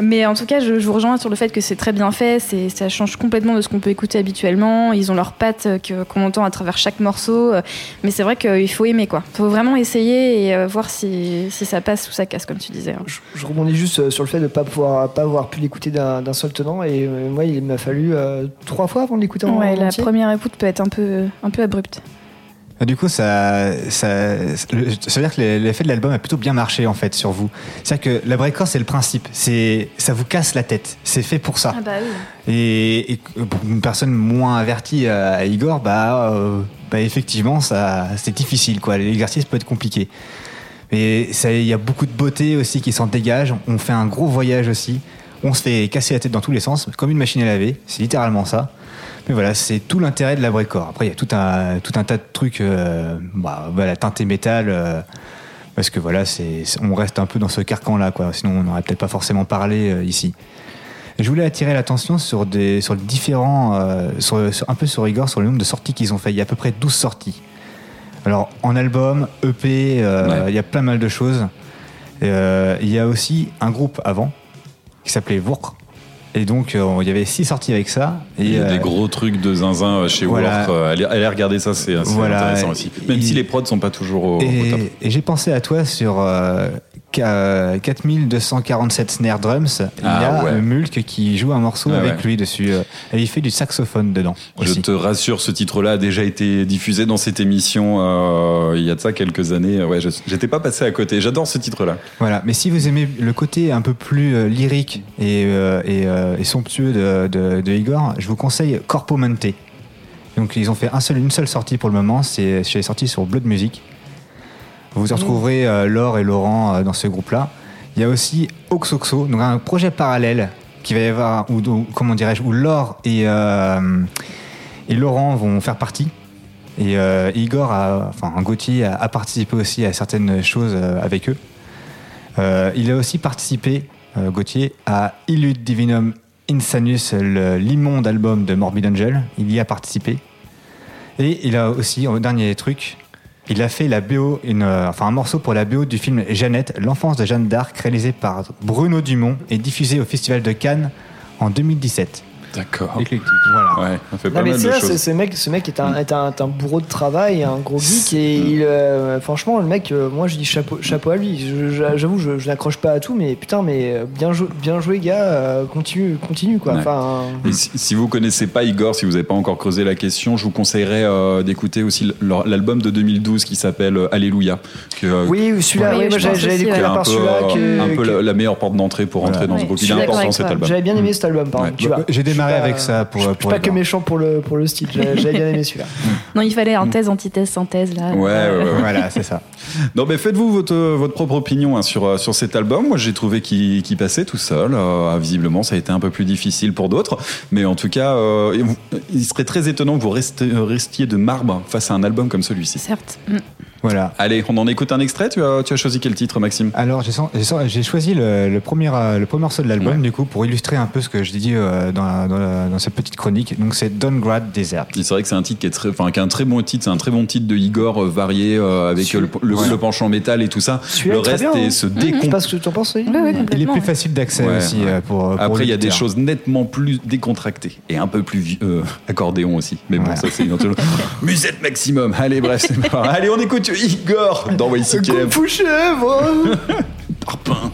Mais en tout cas, je, je vous rejoins sur le fait que c'est très bien fait. Ça change complètement de ce qu'on peut écouter habituellement. Ils ont leurs pattes qu'on entend à travers chaque morceau. Mais c'est vrai qu'il faut aimer, quoi. Il faut vraiment essayer et euh, voir si, si ça passe ou ça casse, comme tu disais. hein. Je rebondis juste euh, sur le fait de ne pas, pouvoir, pas avoir pu l'écouter d'un seul tenant. Et euh, moi, il m'a fallu euh, trois fois avant de l'écouter en Ouais, la entier. première écoute peut être un peu, un peu abrupte. Ah, Du coup, ça, ça, le- ça veut dire que l'effet de l'album a plutôt bien marché en fait sur vous. C'est-à-dire que la breakcore, c'est le principe, c'est ça vous casse la tête, c'est fait pour ça. Ah bah oui. Et, et pour une personne moins avertie à Igor, bah, euh, bah effectivement, ça, c'est difficile quoi. L'exercice peut être compliqué. Mais il y a beaucoup de beauté aussi qui s'en dégage. On fait un gros voyage aussi. On se fait casser la tête dans tous les sens, comme une machine à laver. C'est littéralement ça. Mais voilà, c'est tout l'intérêt de la breakcore. Après, il y a tout un, tout un tas de trucs, euh, bah, voilà, teinté métal, euh, parce que voilà, c'est, on reste un peu dans ce carcan-là, quoi. Sinon, on n'aurait peut-être pas forcément parlé euh, ici. Je voulais attirer l'attention sur des, sur le différents, euh, sur, sur- un peu sur Igor, sur le nombre de sorties qu'ils ont fait. Il y a à peu près 12 sorties. Alors, en album, EP, euh, il y a plein mal de choses. Euh, il y a aussi un groupe avant qui s'appelait Vourk. Et donc, euh, il y avait six sorties avec ça. Et, Il y a euh, des gros trucs de zinzin chez voilà. Euh, Allez, allez regarder ça, c'est Voilà. intéressant aussi. Même si les prods sont pas toujours au. Et, et j'ai pensé à toi sur euh, 4247 snare drums. il y Ah, a ouais. euh, Mulk qui joue un morceau avec ouais. lui dessus. euh, Et il fait du saxophone dedans. Je aussi. te rassure, ce titre-là a déjà été diffusé dans cette émission euh, il y a de ça quelques années. Ouais, je- j'étais pas passé à côté. J'adore ce titre-là. Voilà, mais si vous aimez le côté un peu plus euh, lyrique et, euh, et, et somptueux de, de- de Igor, je vous conseille Corpo Mente. Donc ils ont fait un seul, une seule sortie pour le moment, c'est c'est sorti sur Blood Music. Vous retrouverez euh, Laure et Laurent euh, dans ce groupe-là. Il y a aussi Oxoxo, donc un projet parallèle qui va y avoir, ou- comment dirais-je, où Laure et, euh, et Laurent vont faire partie. Et euh, Igor, a, enfin Gauthier, a, a participé aussi à certaines choses euh, avec eux. Euh, il a aussi participé, euh, Gauthier, à Illud Divinum Insanus, le- l'immonde album de Morbid Angel. Il y a participé. Et il a aussi, au dernier truc, il a fait la BO, euh, enfin un morceau pour la BO du film Jeannette, l'enfance de Jeanne d'Arc, réalisé par Bruno Dumont et diffusé au Festival de Cannes en 2017. D'accord. Éclectique, voilà. Ouais, ça fait Non, pas mais mal c'est de ça, c'est- choses. ce mec, ce mec est un, est un, est un bourreau de travail, un gros geek et il, euh, franchement le mec, euh, moi je dis chapeau, chapeau à lui. Je- J'avoue, je, je n'accroche pas à tout, mais putain, mais euh, bien, jou- bien joué gars, euh, continue, continue quoi. Ouais. Enfin, Et si, si vous connaissez pas Igor, si vous n'avez pas encore creusé la question, je vous conseillerais euh, d'écouter aussi l'album de 2012 qui s'appelle Alléluia. que, oui, celui-là, oui, j'avais découvert un par peu, celui-là que, un peu que- la, la meilleure porte d'entrée pour Voilà. rentrer dans ce groupe. Il est important cet album. J'avais bien aimé cet album, par. J'ai Je pas- avec ça pour, Je suis pour pas que méchant pour le, pour le style, j'avais bien aimé celui-là. Non, il fallait un thèse, antithèse, synthèse là. Ouais, ouais, ouais, ouais. Voilà, c'est ça. Non, mais faites-vous votre, votre propre opinion hein, sur, euh, sur cet album. Moi, j'ai trouvé qu'il passait tout seul. Euh, visiblement, ça a été un peu plus difficile pour d'autres. Mais en tout cas, euh, il serait très étonnant que vous restiez, restiez de marbre face à un album comme celui-ci. Certes. Mm. Voilà. Allez, on en écoute un extrait. Tu as, tu as choisi quel titre, Maxime? Alors, j'ai choisi le, le premier, euh, le premier morceau de l'album, du coup, pour illustrer un peu ce que je dis euh, dans, la- dans, la- dans cette petite chronique. Donc, c'est Downgrad Desert. C'est vrai que c'est un titre qui est très, enfin, qui est un très bon titre. C'est un très bon titre de Igor, euh, varié euh, avec le, le- Ouais. le penchant métal et tout ça. Le reste bien, est hein. se Je sais décompose. pas ce que tu en penses. Ouais, ouais, Il est plus facile d'accès Ouais, aussi euh, pour, pour Après, il y a des choses nettement plus décontractées et un peu plus euh, accordéon aussi. Mais bon, Ouais. ça c'est une autre chose. Musette maximum. Allez, bref, c'est. Allez, on écoute Igor dans YCKM. Kung Fu chèvre Tarpin.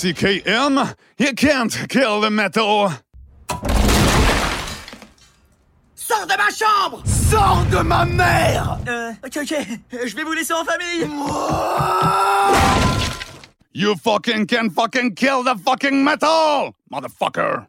YCKM, you can't kill the metal. Sors de ma chambre! Sors de ma mère! Euh, ok, ok, je vais vous laisser en famille. You fucking can fucking kill the fucking metal, motherfucker.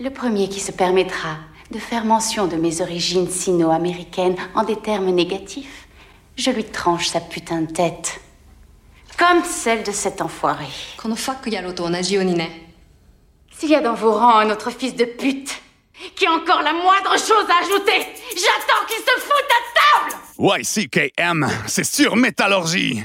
Le premier qui se permettra de faire mention de mes origines sino-américaines en des termes négatifs, je lui tranche sa putain de tête. Comme celle de cet enfoiré. S'il y a dans vos rangs un autre fils de pute qui a encore la moindre chose à ajouter, j'attends qu'il se foute à table YCKM, c'est sur Métallurgie!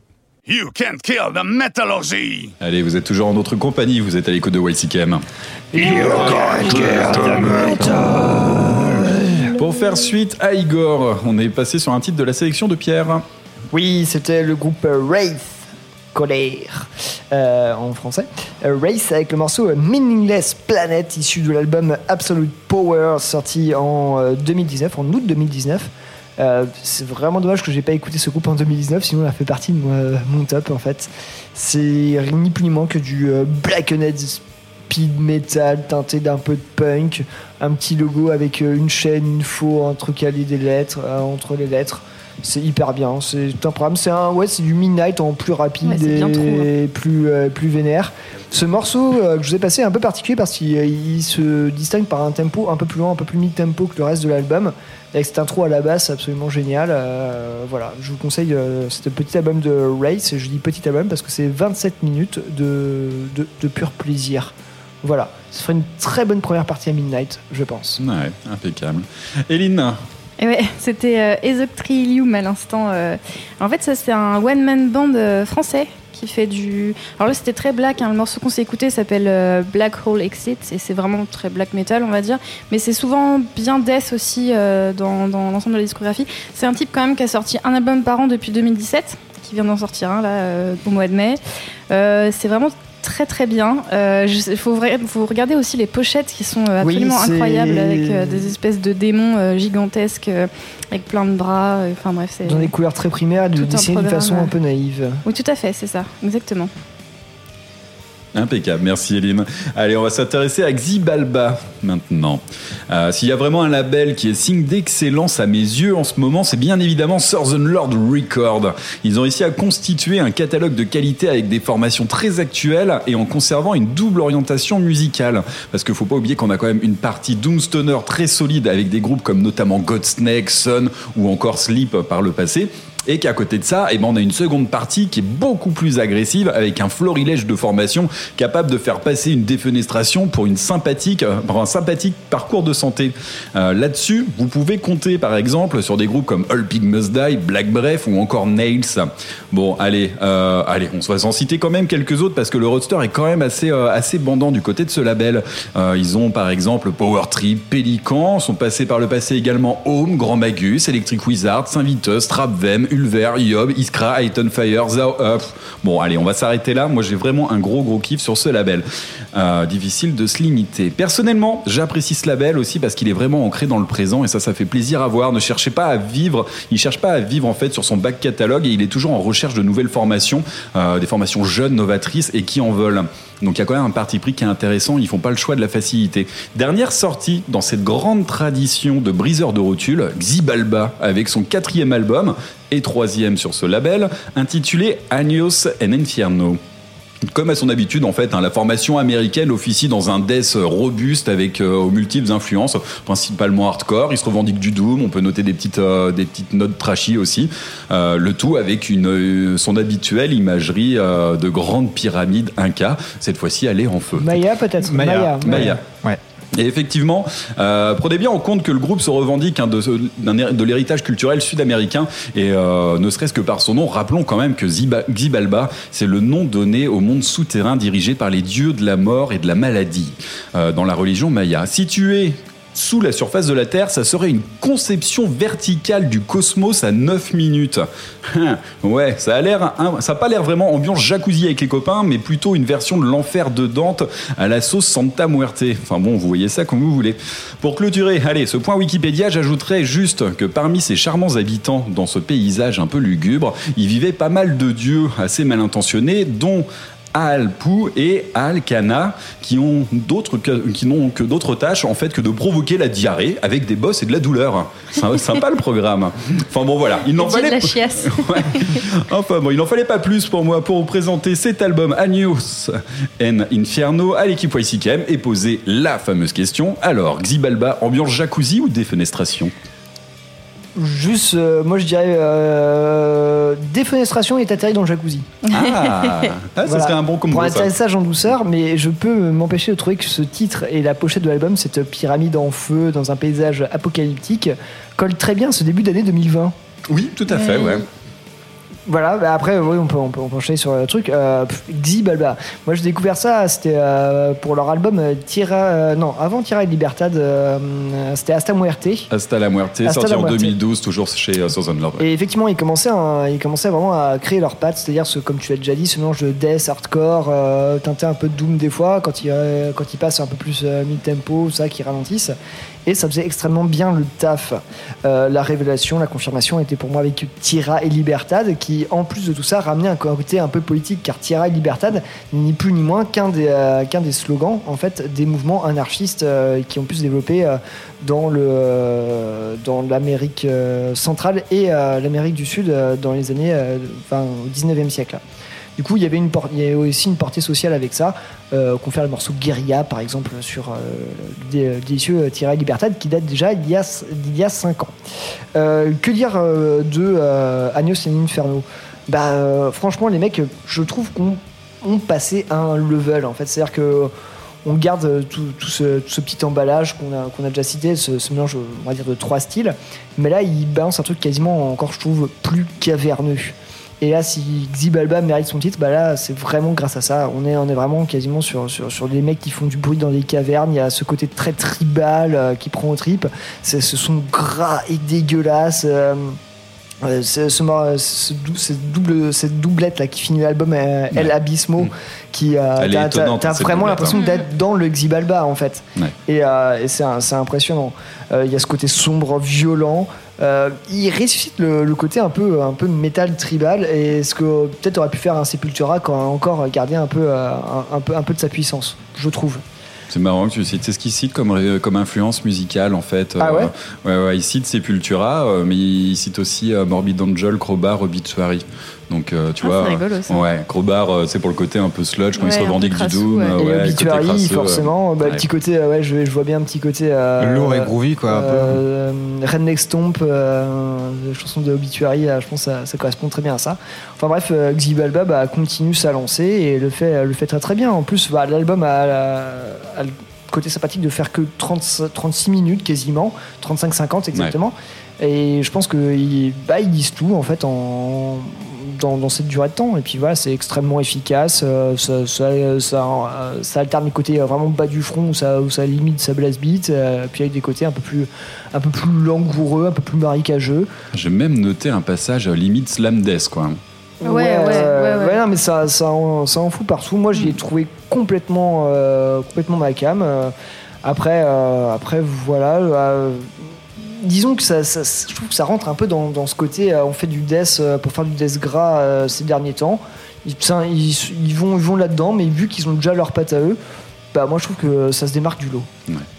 You can't kill the metallurgy. Allez, vous êtes toujours en notre compagnie, vous êtes à l'écoute de YCKM. Pour faire suite à Igor, on est passé sur un titre de la sélection de Pierre. Oui, c'était le groupe euh, Wraith, colère euh, en français. Euh, Wraith avec le morceau euh, Meaningless Planet, issu de l'album Absolute Power, sorti en euh, 2019, en août 2019. Euh, c'est vraiment dommage que j'ai pas écouté ce groupe en 2019, sinon a fait partie de moi- mon top en fait. C'est ni plus ni moins que du euh, Blackened speed metal teinté d'un peu de punk, un petit logo avec euh, une chaîne, une faux entrecalée des lettres, euh, entre les lettres. C'est hyper bien, c'est un programme, c'est un ouais, c'est du midnight en plus rapide Ouais, trop, et plus euh, plus vénère. Ce morceau euh, que je vous ai passé est un peu particulier parce qu'il euh, il se distingue par un tempo un peu plus lent, un peu plus mid-tempo que le reste de l'album, avec cette intro à la basse absolument géniale. Euh, voilà, je vous conseille euh, ce petit album de Race, et je dis petit album parce que c'est 27 minutes de, de, de pur plaisir. Voilà, ce serait une très bonne première partie à Midnight, je pense. Ouais, impeccable. Eline, ouais, c'était euh, à l'instant. euh. En fait, ça c'est un one-man band euh, français qui fait du. Alors là, c'était très black. hein. Le morceau qu'on s'est écouté s'appelle euh, Black Hole Exit et c'est vraiment très black metal, on va dire. Mais c'est souvent bien death aussi dans, l'ensemble de la discographie. C'est un type quand même qui a sorti un album par an depuis 2017, qui vient d'en sortir un là au mois de mai. C'est vraiment très très bien. Il faut, vra- faut regarder aussi les pochettes qui sont euh, Oui, absolument incroyables avec euh, des espèces de démons euh, gigantesques euh, avec plein de bras. euh, Enfin bref, c'est. Dans des couleurs très primaires, de d'une façon un peu naïve. Oui, tout à fait, c'est ça, exactement. Impeccable, merci Eline. Allez, on va s'intéresser à Xibalba maintenant. Euh, S'il y a vraiment un label qui est signe d'excellence à mes yeux en ce moment, c'est bien évidemment Southern Lord Record. Ils ont réussi à constituer un catalogue de qualité avec des formations très actuelles et en conservant une double orientation musicale. Parce qu'il faut pas oublier qu'on a quand même une partie Doomstoner très solide avec des groupes comme notamment Godsnake, Sun ou encore Sleep par le passé. Et qu'à côté de ça, eh ben, on a une seconde partie qui est beaucoup plus agressive avec un florilège de formation capable de faire passer une défenestration pour, une sympathique, euh, pour un sympathique parcours de santé. Euh, Là-dessus, vous pouvez compter par exemple sur des groupes comme All Pig Must Die, Black Breath ou encore Nails. Bon, allez, euh, allez, on va s'en citer quand même quelques autres parce que le roster est quand même assez, euh, assez bandant du côté de ce label. Euh, ils ont par exemple Power Trip, Pélican, sont passés par le passé également Home, Grand Magus, Electric Wizard, Saint-Vitus, Trapvem, Ulver, Yob, Iskra, Iton Fire, Zao Up. Bon, allez, on va s'arrêter là. Moi, j'ai vraiment un gros, gros kiff sur ce label. Euh, difficile de se limiter. Personnellement, j'apprécie ce label aussi parce qu'il est vraiment ancré dans le présent et ça, ça fait plaisir à voir. Ne cherchez pas à vivre, il cherche pas à vivre en fait sur son back catalogue et il est toujours en recherche de nouvelles formations, euh, des formations jeunes, novatrices et qui en veulent. Donc il y a quand même un parti pris qui est intéressant, ils font pas le choix de la facilité. Dernière sortie dans cette grande tradition de briseurs de rotules, Xibalba avec son quatrième album et troisième sur ce label, intitulé Agnos en Infierno. Comme à son habitude, en fait, hein, la formation américaine officie dans un death robuste avec euh, aux multiples influences, principalement hardcore. Il se revendique du doom. On peut noter des petites, euh, des petites notes trashy aussi. Euh, le tout avec une, euh, son habituelle imagerie euh, de grande pyramide inca. Cette fois-ci, elle est en feu. Maya peut-être Maya. Maya. Ouais. Et effectivement, euh, prenez bien en compte que le groupe se revendique hein, de, l'héritage culturel sud-américain et euh, ne serait-ce que par son nom, rappelons quand même que Xibalba, c'est le nom donné au monde souterrain dirigé par les dieux de la mort et de la maladie euh, dans la religion maya. Sous la surface de la Terre, ça serait une conception verticale du cosmos à 9 minutes. Ouais, ça a l'air, ça pas l'air vraiment ambiance jacuzzi avec les copains, mais plutôt une version de l'enfer de Dante à la sauce Santa Muerte. Enfin bon, vous voyez ça comme vous voulez. Pour clôturer, allez, ce point Wikipédia, j'ajouterais juste que parmi ces charmants habitants dans ce paysage un peu lugubre, il vivait pas mal de dieux assez mal intentionnés, dont Al Pou et Al Kana qui ont d'autres qui n'ont que d'autres tâches en fait que de provoquer la diarrhée avec des bosses et de la douleur. C'est sympa le programme. Enfin bon voilà, il n'en de fallait la chiasse. Enfin bon, il n'en fallait pas plus pour moi pour vous présenter cet album Agnos en Inferno à l'équipe YCKM et poser la fameuse question. Alors, Xibalba, ambiance jacuzzi ou défenestration? Juste, euh, moi je dirais euh, défenestration et atterri dans le jacuzzi. Ah, ah, ça serait un bon combo, Pour un ça. atterrissage en douceur, mais je peux m'empêcher de trouver que ce titre et la pochette de l'album, cette pyramide en feu dans un paysage apocalyptique, colle très bien à ce début d'année 2020. Oui, tout à fait, ouais. Voilà, bah après, oui, on peut, on, peut, on peut enchaîner sur le truc. Euh, Xi Balba. Moi, j'ai découvert ça, c'était euh, pour leur album euh, Tira. euh, non, avant Tira et Libertad, euh, c'était Hasta Muerte. Hasta la Muerte, Hasta sorti la en Muerte. 2012, toujours chez euh, Southern Love. Et effectivement, ils commençaient, ils commençaient vraiment à créer leurs pattes, c'est-à-dire, ce, comme tu l'as déjà dit, ce mélange de death, hardcore, euh, teinté un peu de doom des fois, quand ils, euh, quand ils passent un peu plus euh, mid-tempo, ça, qui ralentissent. Et ça faisait extrêmement bien le taf. Euh, la révélation, la confirmation était pour moi avec Tira et Libertad, qui, en plus de tout ça, ramenait un côté un peu politique, car Tira et Libertad ni plus ni moins qu'un des, euh, slogans, en fait, des mouvements anarchistes euh, qui ont pu se développer dans, l'Amérique centrale et l'Amérique du Sud dans les années, au 19e siècle. Du coup, il y avait, aussi une portée sociale avec ça, euh, confère le morceau Guerilla, par exemple, sur euh, le dé- délicieux Tira et Libertad, qui date déjà d'il y a, y a 5 ans. Euh, que dire euh, de euh, Agnos et Inferno bah, euh, Franchement, les mecs, je trouve qu'on ont passé un level, en fait. C'est-à-dire que on garde euh, tout, ce, petit emballage qu'on a, qu'on a déjà cité, ce, ce mélange, on va dire, de trois styles. Mais là, il balance un truc quasiment encore, je trouve, plus caverneux. Et là, si Xibalba mérite son titre, bah là, c'est vraiment grâce à ça. On est, on est vraiment quasiment sur, sur, sur des mecs qui font du bruit dans des cavernes. Il y a ce côté très tribal euh, qui prend aux tripes. C'est ce son gras et dégueulasse. euh, euh, ce, ce mor- ce dou- cette, double, cette doublette là qui finit l'album euh, El Abismo qui euh, t'as- vraiment l'impression hein. d'être dans le Xibalba en fait Ouais. et, euh, et c'est impressionnant Euh, il y a ce côté sombre violent Euh, il ressuscite le, le côté un peu un peu métal tribal et ce que peut-être aurait pu faire un Sepultura quand encore gardé un peu euh, un, un peu un peu de sa puissance je trouve C'est marrant que tu cites. C'est ce qu'il cite comme, euh, comme influence musicale, en fait. Ah ouais? ouais, ouais, Il cite Sepultura, mais il cite aussi Morbid Angel, Crowbar, Obituary. Donc, euh, tu Ah, vois. c'est rigolo, ça. Ouais, Crowbar, euh, c'est pour le côté un peu sludge, quand il Ouais, se un peu revendique du crasseux, Doom. ouais. euh, et ouais, côté Obituary crasseux, forcément euh, bah, ouais. petit côté euh, ouais je, je vois bien un petit côté euh, Lourd et groovy, quoi, un peu. euh, Redneck Stomp euh, la chanson de Obituary euh, je pense que ça, ça correspond très bien à ça enfin bref euh, Xibalba bah, continue sa lancée et le fait, le fait très très bien en plus bah, l'album a, a- a le côté sympathique de faire que 30 36 minutes quasiment 35-50 exactement et je pense qu'ils bah, ils disent tout en fait en dans, dans cette durée de temps et puis voilà c'est extrêmement efficace euh, ça, ça, ça, euh, ça alterne les côtés euh, vraiment bas du front où ça, où ça limite sa blast beat euh, puis avec des côtés un peu plus un peu plus langoureux un peu plus marécageux J'ai même noté un passage euh, limite slam death, quoi. Ouais, ouais, ouais, ouais. non, mais ça, ça, en, ça en fout partout. Moi, j'y ai trouvé complètement, euh, complètement ma cam. Après, euh, après, voilà. euh, disons que ça, ça- je trouve que ça rentre un peu dans, dans ce côté. euh, on fait du death euh, pour faire du death gras euh, ces derniers temps. Ils, ça, ils, ils vont, ils vont là-dedans, mais vu qu'ils ont déjà leurs pattes à eux, bah moi je trouve que ça se démarque du lot.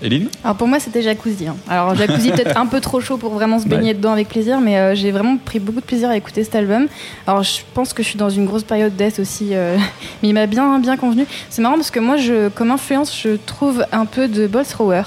Eline? Alors pour moi c'était jacuzzi. hein. Alors jacuzzi peut-être un peu trop chaud pour vraiment se baigner Ouais. dedans avec plaisir, mais euh, j'ai vraiment pris beaucoup de plaisir à écouter cet album. Alors je pense que je suis dans une grosse période death aussi, euh, mais il m'a bien bien convenu. C'est marrant parce que moi je, comme influence je trouve un peu de Ball Thrower.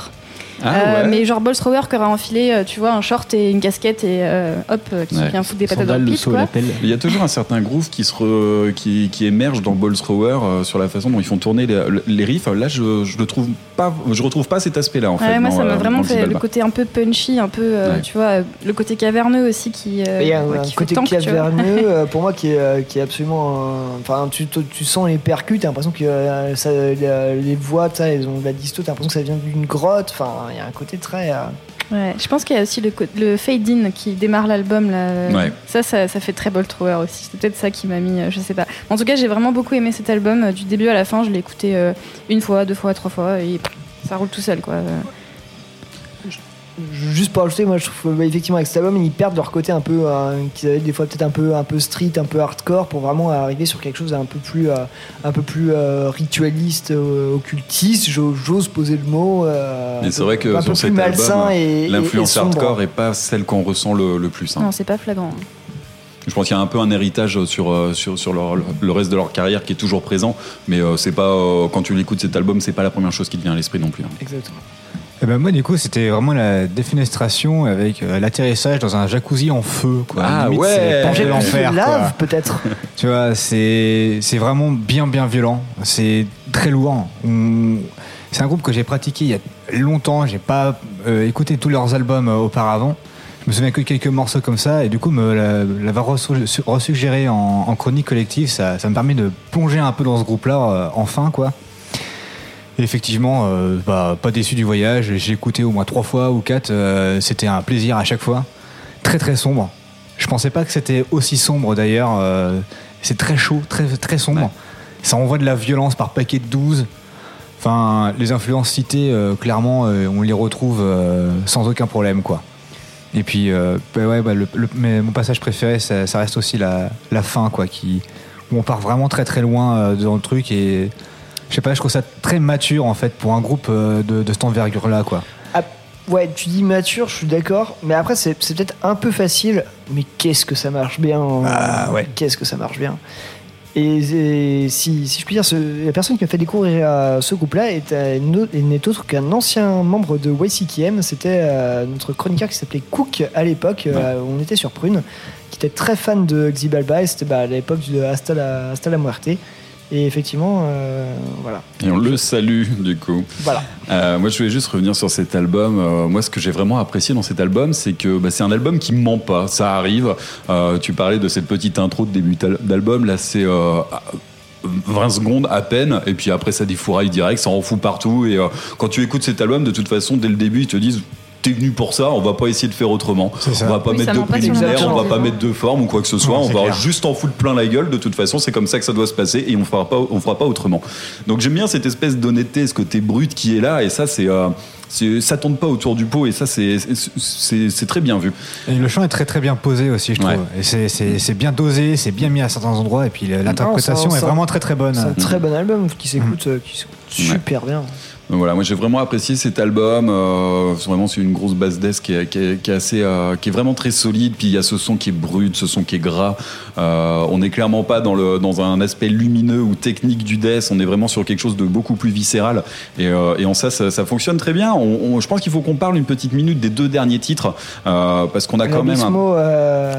Ah, Euh, ouais. Mais genre Ball Thrower qui aura enfilé, euh, tu vois, un short et une casquette et euh, hop, qui Ouais. vient foutre des patates dans le pit, quoi. Il y a toujours un certain groove qui, se re- qui, qui émerge dans Balls Thrower euh, sur la façon dont ils font tourner les, les riffs. Là, je, je le trouve pas, je retrouve pas cet aspect-là en Ouais, fait. moi, dans, ça m'a euh, vraiment fait le côté un peu punchy, un peu, euh, Ouais. tu vois, le côté caverneux aussi qui, euh, il y a un, côté tank, caverneux euh, pour moi qui est, qui est absolument. Enfin, tu, tu, tu sens les percus, t'as l'impression que euh, ça- les, voix, tu sais, elles ont de la disto, t'as l'impression que ça vient d'une grotte. Enfin, il y a un côté très. euh, Ouais, je pense qu'il y a aussi le, le fade-in qui démarre l'album. là. Ouais. Ça, ça, ça fait très Bolt Thrower aussi. C'est peut-être ça qui m'a mis, euh, je sais pas. En tout cas, j'ai vraiment beaucoup aimé cet album. euh, Du début à la fin, je l'ai écouté euh, une fois, deux fois, trois fois. Et ça roule tout seul, quoi. Euh, juste pour ajouter, moi je trouve euh, effectivement avec cet album, ils perdent leur côté un peu, euh, qu'ils avaient des fois peut-être un peu, un peu street, un peu hardcore, pour vraiment arriver sur quelque chose un peu plus, euh, un peu plus euh, ritualiste, euh, occultiste. j'o- J'ose poser le mot. euh, Et c'est vrai que un peu sur plus cet malsain album, l'influence hardcore est pas celle qu'on ressent le, le plus. hein. Non, c'est pas flagrant. Je pense qu'il y a un peu un héritage sur, euh, sur, sur leur- le reste de leur carrière qui est toujours présent, mais euh, c'est pas euh, quand tu l'écoutes cet album, c'est pas la première chose qui te vient à l'esprit non plus. hein. Exactement. Eh ben moi du coup c'était vraiment la défenestration avec euh, l'atterrissage dans un jacuzzi en feu quoi. Ah Limite, ouais. c'est de l'enfer lave, peut-être. Tu vois c'est c'est vraiment bien bien violent. C'est très lourd. On- C'est un groupe que j'ai pratiqué il y a longtemps. J'ai pas euh, écouté tous leurs albums euh, auparavant. Je me souviens que de quelques morceaux comme ça et du coup me la- l'avoir resu- resuggéré en, en chronique collective ça, ça me permet de plonger un peu dans ce groupe là enfin quoi. Et effectivement, euh, bah, pas déçu du voyage. J'ai écouté au moins trois fois ou quatre. euh, c'était un plaisir à chaque fois. Très très sombre. Je pensais pas que c'était aussi sombre d'ailleurs. euh, c'est très chaud, très très sombre. Ça envoie de la violence par paquet de 12. Enfin, les influences citées, clairement, on les retrouve sans aucun problème, quoi. Et puis, bah ouais, bah, le- le- mais mon passage préféré, ça, ça reste aussi la, la fin, quoi, qui, où on part vraiment très très loin dans le truc et je sais pas, je trouve ça très mature en fait pour un groupe euh, de, de cette envergure-là, quoi. Ah, ouais, tu dis mature, je suis d'accord, mais après c'est peut-être un peu facile, mais qu'est-ce que ça marche bien Ah, ouais. Qu'est-ce que ça marche bien et, et si, si je puis dire, ce- la personne qui m'a fait découvrir euh, ce groupe-là est, euh, n'est autre qu'un ancien membre de YCKM. C'était euh, notre chroniqueur qui s'appelait Cook à l'époque. euh, on était sur Prune, qui était très fan de Xibalba. Et c'était bah, à l'époque de Hasta la, Hasta la Muerte. Et effectivement, euh, voilà. Et on le salue du coup. Voilà. Euh, moi, je voulais juste revenir sur cet album. Euh, moi, ce que j'ai vraiment apprécié dans cet album, c'est que bah, c'est un album qui ment pas. Ça arrive. Tu parlais de cette petite intro de début d'al- d'album. Là, c'est euh, 20 secondes à peine. Et puis après, ça défouraille direct. Ça en fout partout. Et quand tu écoutes cet album, de toute façon, dès le début, ils te disent. T'es venu pour ça, on va pas essayer de faire autrement. On va pas Oui, mettre de préliminaire, on va pas mettre de forme ou quoi que ce soit. Non, on va clair. juste en foutre plein la gueule. De toute façon, c'est comme ça que ça doit se passer et on fera pas, on fera pas autrement. Donc j'aime bien cette espèce d'honnêteté, ce côté brut qui est là et ça c'est, euh, ça tourne pas autour du pot et ça c'est, très bien vu. Et le chant est très très bien posé aussi, je trouve. Ouais. Et c'est- bien dosé, c'est bien mis à certains endroits, et puis l'interprétation est vraiment très très bonne. C'est un très bon album qui s'écoute euh, qui s'écoute super bien. Donc voilà, moi j'ai vraiment apprécié cet album. Euh, c'est vraiment c'est une grosse basse desk qui est, qui est- qui est assez, euh, qui est vraiment très solide. Puis il y a ce son qui est brut, ce son qui est gras. Euh, on n'est clairement pas dans le dans un aspect lumineux ou technique du death. On est vraiment sur quelque chose de beaucoup plus viscéral. Et, euh, et en ça, ça, ça fonctionne très bien. On, on- je pense qu'il faut qu'on parle une petite minute des deux derniers titres parce qu'on a quand même un,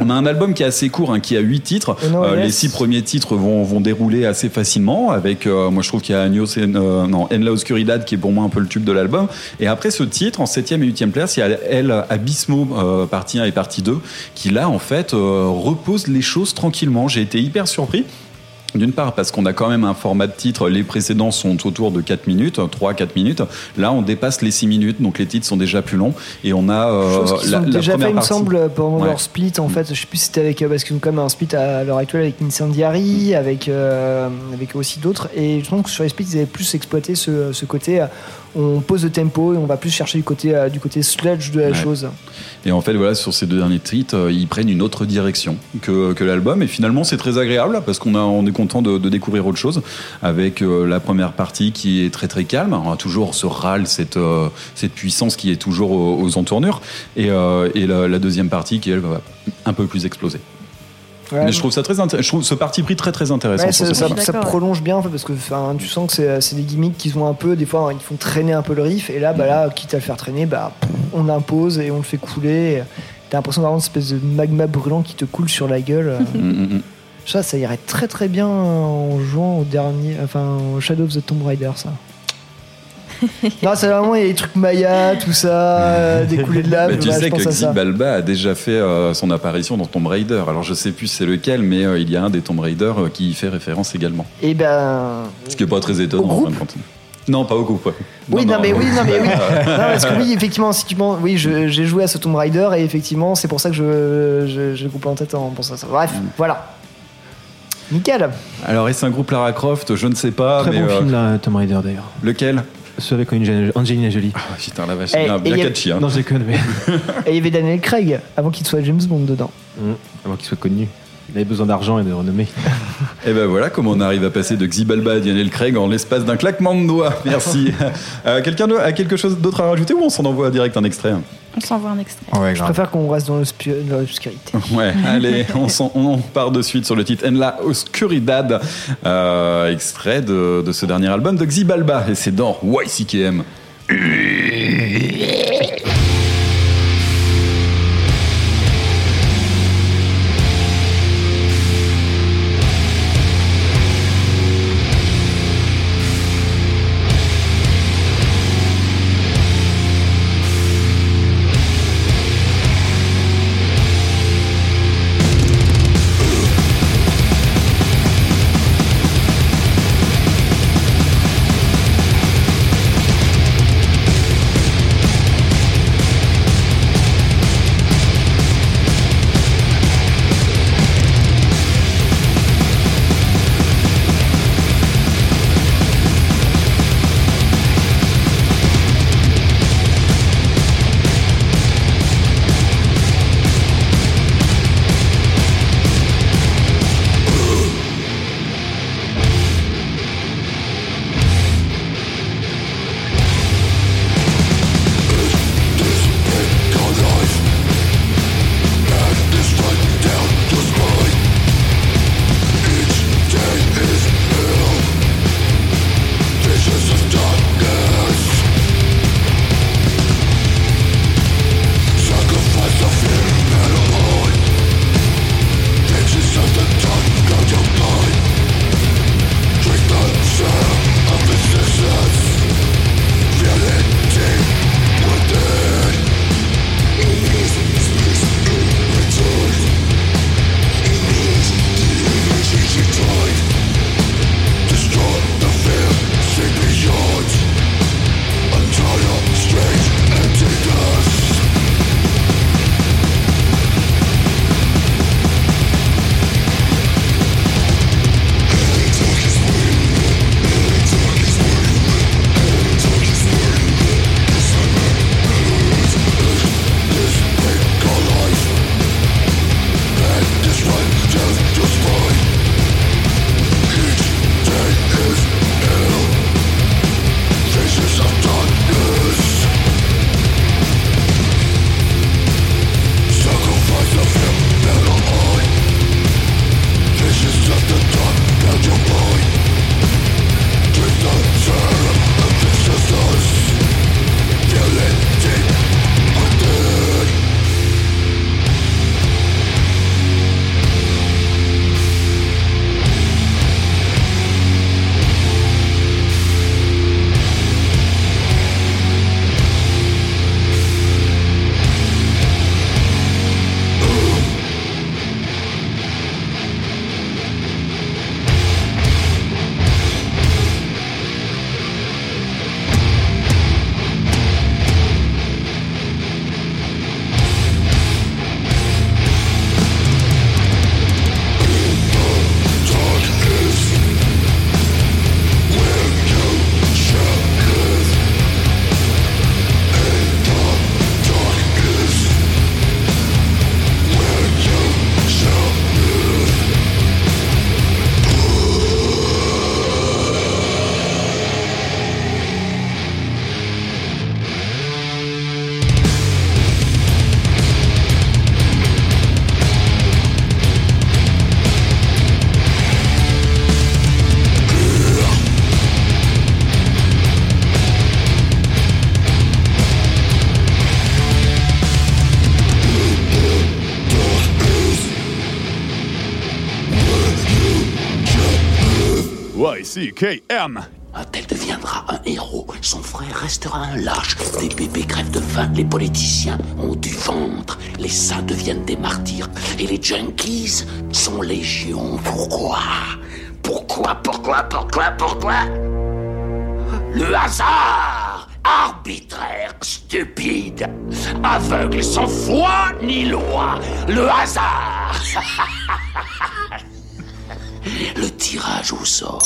on a un album qui est assez court, hein, qui a 8 titres. Yes. Les six premiers titres vont, vont dérouler assez facilement. Avec, moi, je trouve qu'il y a euh, non, En la Oscuridad qui est pour moi un peu le tube de l'album. Et après ce titre, en 7 et 8 place, il y a El Abismo, euh, partie 1 et partie 2, qui là, en fait, euh, repose les choses tranquillement. J'ai été hyper surpris. D'une part, parce qu'on a quand même un format de titre, les précédents sont autour de 4 minutes, 3-4 minutes. Là, on dépasse les 6 minutes, donc les titres sont déjà plus longs. Et on a euh, la, la déjà fait, première il me partie. semble, pendant Ouais. leur split. En fait, je sais plus si c'était avec. euh, Parce qu'ils ont quand même un split à l'heure actuelle avec Incendiary, avec, euh, avec aussi d'autres. Et je pense que sur les splits, ils avaient plus exploité ce, ce côté. On pose le tempo et on va plus chercher du côté, euh, du côté sludge de la Ouais. chose. Et en fait, voilà, sur ces deux derniers titres, euh, ils prennent une autre direction que, que l'album. Et finalement, c'est très agréable parce qu'on on est content de, de découvrir autre chose avec euh, la première partie qui est très très calme. On a toujours ce râle, cette, euh, cette puissance qui est toujours aux, aux entournures. Et, et la, la deuxième partie qui, elle, va un peu plus exploser. Ouais, Mais je trouve ça très je trouve ce parti pris très très intéressant. Ouais, ça, prolonge bien en fait, parce que enfin, tu sens que c'est c'est des gimmicks qui ont un peu, des fois ils font traîner un peu le riff et là, bah, là quitte à le faire traîner, bah, on impose et on le fait couler. T'as l'impression d'avoir une espèce de magma brûlant qui te coule sur la gueule. Mm, mm, mm. Ça, ça irait très très bien en jouant au dernier, enfin au Shadow of the Tomb Raider, ça. non, c'est vraiment il y a des trucs Maya, tout ça, euh, des coulées de lave. Bah, tu sais je pense que à ça. Xibalba a déjà fait euh, son apparition dans Tomb Raider. Alors je sais plus c'est lequel, mais euh, il y a un des Tomb Raider euh, qui y fait référence également. Et ben, Ce qui est pas très étonnant en fin de compte. Non, pas au groupe. ouais. Oui, non, mais oui, non, mais oui. Non, parce que oui, effectivement, si tu penses, oui, j'ai joué à ce Tomb Raider et effectivement, c'est pour ça que je, je, je coupe en tête en pensant à ça. Bref, Mm. voilà. Nickel. Alors est-ce un groupe Lara Croft? Je ne sais pas. Très mais, bon euh, film là, Tomb Raider d'ailleurs. Lequel? Ceux avec Angelina Jolie. Ah, putain, la vache, Eh, bien, et bien y a- catchy. Hein. Non, je déconne, mais. Et il y avait Daniel Craig avant qu'il soit James Bond dedans. Hum, Avant qu'il soit connu. Il avait besoin d'argent et de renommée. Et ben voilà comment on arrive à passer de Xibalba à Daniel Craig en l'espace d'un claquement de doigts. Merci. Euh, Quelqu'un d'autre a quelque chose d'autre à rajouter ou on s'en envoie direct un extrait On s'envoie un extrait. Ouais, Je préfère qu'on reste dans l'obscu- dans l'obscurité. Ouais, allez, on, part de suite sur le titre En la Oscuridad, euh, extrait de, de ce dernier album de Xibalba, et c'est dans YCKM. YCKM. Un lâche. Les bébés crèvent de faim, les politiciens ont du ventre, les saints deviennent des martyrs, et les junkies sont légion. Pourquoi? Pourquoi, pourquoi, pourquoi, pourquoi? Le hasard Arbitraire, stupide, aveugle, sans foi ni loi. Le hasard Le tirage au sort.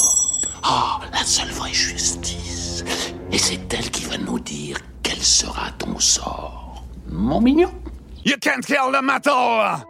Oh, la seule vraie justice. Et c'est elle qui va nous dire quel sera ton sort. Mon mignon. You can't kill the metal!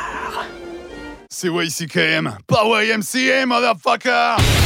C'est YCKM, pas YMCA, motherfucker!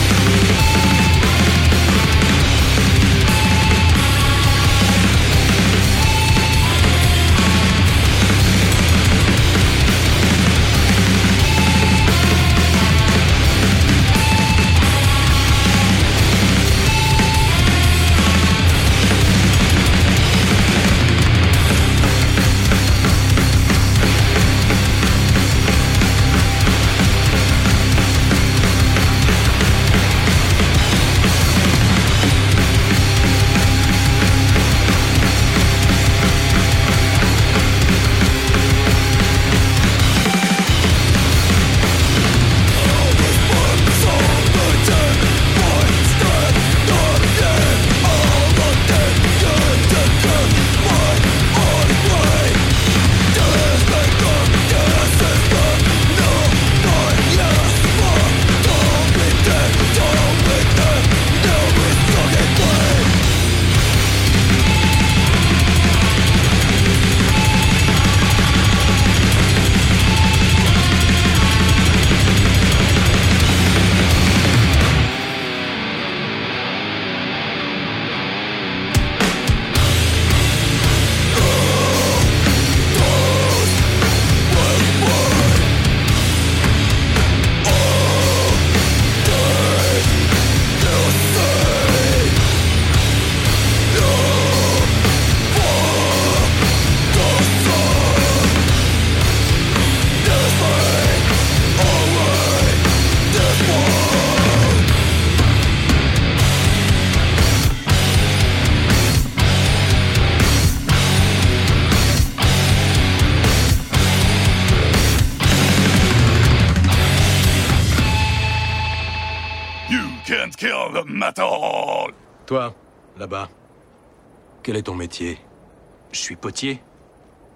Toi, là-bas, quel est ton métier Je suis potier,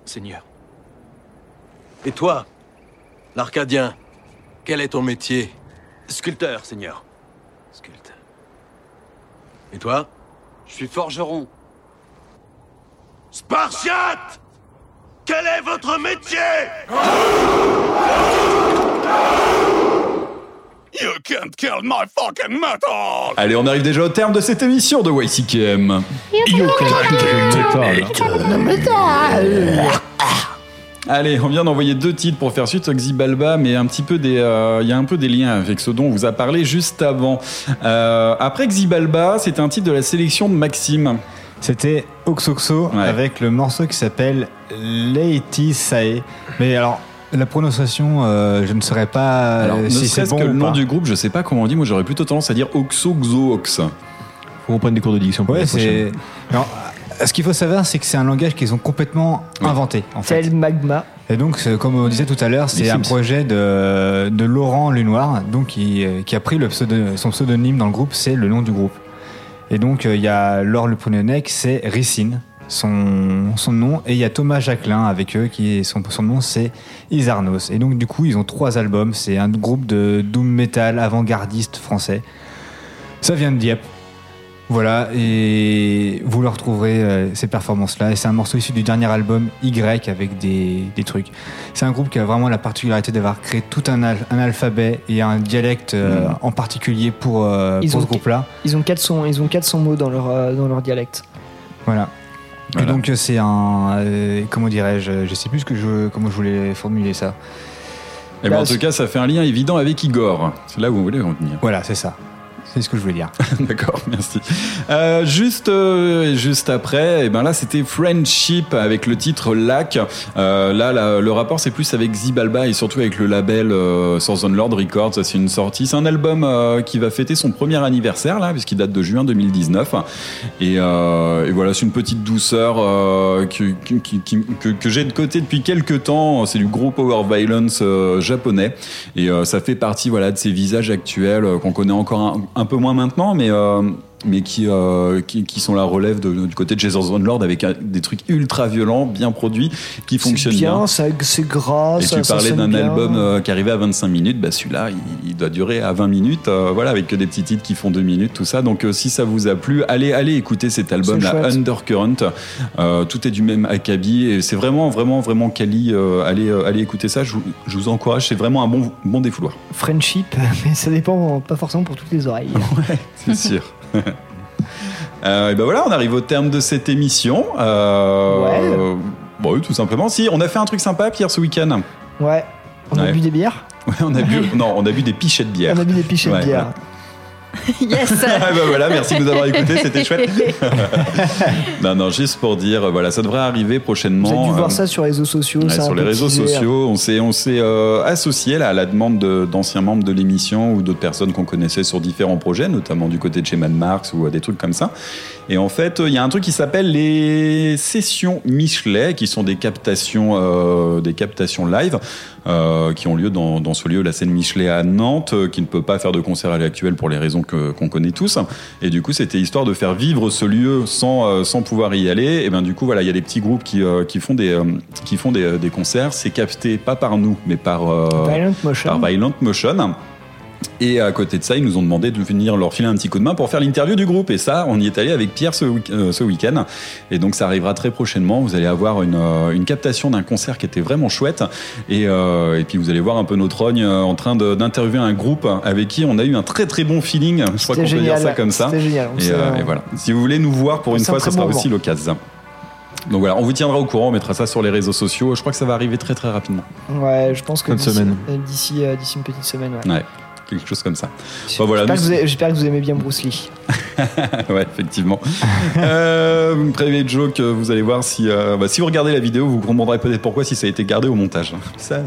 Seigneur. Et toi, l'Arcadien, quel est ton métier Sculpteur, Seigneur. Sculpteur. Et toi Je suis forgeron. Spartiate! Quel est votre métier? You can't kill my fucking metal! Allez, on arrive déjà au terme de cette émission de YCKM. Allez, on vient d'envoyer deux titres pour faire suite au Xibalba, mais un petit peu des, euh, il y a un peu des liens avec ce dont on vous a parlé juste avant. Euh, après Xibalba, c'était un titre de la sélection de Maxime. C'était Oxoxo avec le morceau qui s'appelle Leiti Sae. Mais alors, la prononciation, euh, je ne saurais pas Alors, euh, ne si c'est bon que le ou nom pas. du groupe, je sais pas comment on dit, moi j'aurais plutôt tendance à dire Oxo Xo Ox. Faut qu'on prenne des cours de diction pour Ouais, la c'est. prochaine. Alors, ce qu'il faut savoir, c'est que c'est un langage qu'ils ont complètement inventé. En fait. Tel magma. Et donc, c'est- comme on disait tout à l'heure, c'est un projet de, de Laurent Lunoir, donc qui, qui a pris le pseudo- son pseudonyme dans le groupe, c'est le nom du groupe. Et donc, euh, il y a Laure Le Prenonec, c'est Ricine, son, son nom, et il y a Thomas Jacquelin avec eux, qui est, son, son nom c'est Isarnos. Et donc, du coup, ils ont trois albums, c'est un groupe de doom metal avant-gardiste français. Ça vient de Dieppe. Voilà, et vous le retrouverez, euh, ces performances-là. Et c'est un morceau issu du dernier album Y avec des, des trucs. C'est un groupe qui a vraiment la particularité d'avoir créé tout un, al- un alphabet et un dialecte euh, Mm. en particulier pour, euh, Ils pour ont- ce groupe-là. Ils ont 400, ils ont 400 mots dans leur, dans leur dialecte. Voilà. Voilà. Et donc c'est un... euh, comment dirais-je Je sais plus ce que je, comment je voulais formuler ça. Et ben, en tout cas, ça fait un lien évident avec Igor. C'est là où on voulait en venir. Voilà, c'est ça. C'est ce que je voulais dire. D'accord, merci. Euh, juste, euh, juste après, et ben là, c'était Friendship avec le titre Lac. Euh, là, le rapport, c'est plus avec Zibalba et surtout avec le label euh, Southern Lord Records. C'est une sortie. C'est un album qui va fêter son premier anniversaire, là, puisqu'il date de juin 2019. Et, et voilà, c'est une petite douceur que, que, que- j'ai de côté depuis quelques temps. C'est du gros power violence japonais. Et ça fait partie voilà, de ces visages actuels qu'on connaît encore un, un peu moins maintenant, mais, euh, mais qui, euh, qui, qui sont la relève de- du côté de Jason Lord avec un- des trucs ultra violents, bien produits, qui C'est fonctionnent bien, bien. ça- c'est gras. Et ça- tu parlais d'un bien. album euh, qui arrivait à 25 minutes, bah celui-là, il, il doit durer à 20 minutes, euh, voilà, avec que des petits titres qui font 2 minutes, tout ça. Donc euh, si ça vous a plu, allez, allez écouter cet album, C'est chouette. Undercurrent. Tout est du même acabit et c'est vraiment, vraiment, vraiment quali. Allez, allez écouter ça, je vous, je vous encourage, c'est vraiment un bon, bon défouloir. Friendship, mais ça dépend pas forcément pour toutes les oreilles. C'est sûr. Euh, et ben voilà, on arrive au terme de cette émission. Euh, Ouais. Bon, oui, tout simplement. Si, on a fait un truc sympa, Pierre, ce week-end. Ouais. On a bu des bières Ouais, on a bu, non, on a bu des pichets de bière. On a bu des pichets de bière. Yes Ah bah voilà, merci de nous avoir écoutés, c'était chouette. non, non, juste pour dire, voilà, ça devrait arriver prochainement. Vous avez dû voir euh, ça sur les réseaux sociaux. Ouais, ça a sur les réseaux teasé. sociaux, on s'est on s'est euh, associé là, à la demande de- d'anciens membres de l'émission ou d'autres personnes qu'on connaissait sur différents projets, notamment du côté de chez Mad Marks ou euh, des trucs comme ça. Et en fait, euh, il y a un truc qui s'appelle les sessions Michelet, qui sont des captations, euh, des captations live, euh, qui ont lieu dans, dans ce lieu, la scène Michelet à Nantes, euh, qui ne peut pas faire de concert à l'heure actuelle pour les raisons que- qu'on connaît tous. Et du coup, c'était histoire de faire vivre ce lieu sans, euh, sans pouvoir y aller. Et ben du coup, voilà, il y a des petits groupes qui, euh, qui font des, euh, qui font des, des concerts. C'est capté pas par nous, mais par euh, Violent Motion. par Violent Motion. Et à côté de ça, ils nous ont demandé de venir leur filer un petit coup de main pour faire l'interview du groupe. Et ça, on y est allé avec Pierre ce, week- euh, ce week-end. Et donc, ça arrivera très prochainement. Vous allez avoir une, euh, une captation d'un concert qui était vraiment chouette. Et, euh, et puis, vous allez voir un peu notre rogne en train de- d'interviewer un groupe avec qui on a eu un très très bon feeling. Je crois C'était qu'on peut dire génial. ça comme ça. C'était génial. On Et, euh, et voilà. Si vous voulez nous voir pour une C'est un fois, ce sera bon aussi moment. l'occasion. Donc voilà, on vous tiendra au courant, on mettra ça sur les réseaux sociaux. Je crois que ça va arriver très très rapidement. Ouais, je pense que d'ici semaine. d'ici d'ici une petite semaine. Ouais. Ouais, quelque chose comme ça. Voilà, J'espère, que vous que aimez bien Bruce Lee. ouais, effectivement. euh, private joke, vous allez voir si, euh, bah, si vous regardez la vidéo, vous comprendrez peut-être pourquoi si ça a été gardé au montage. Ça,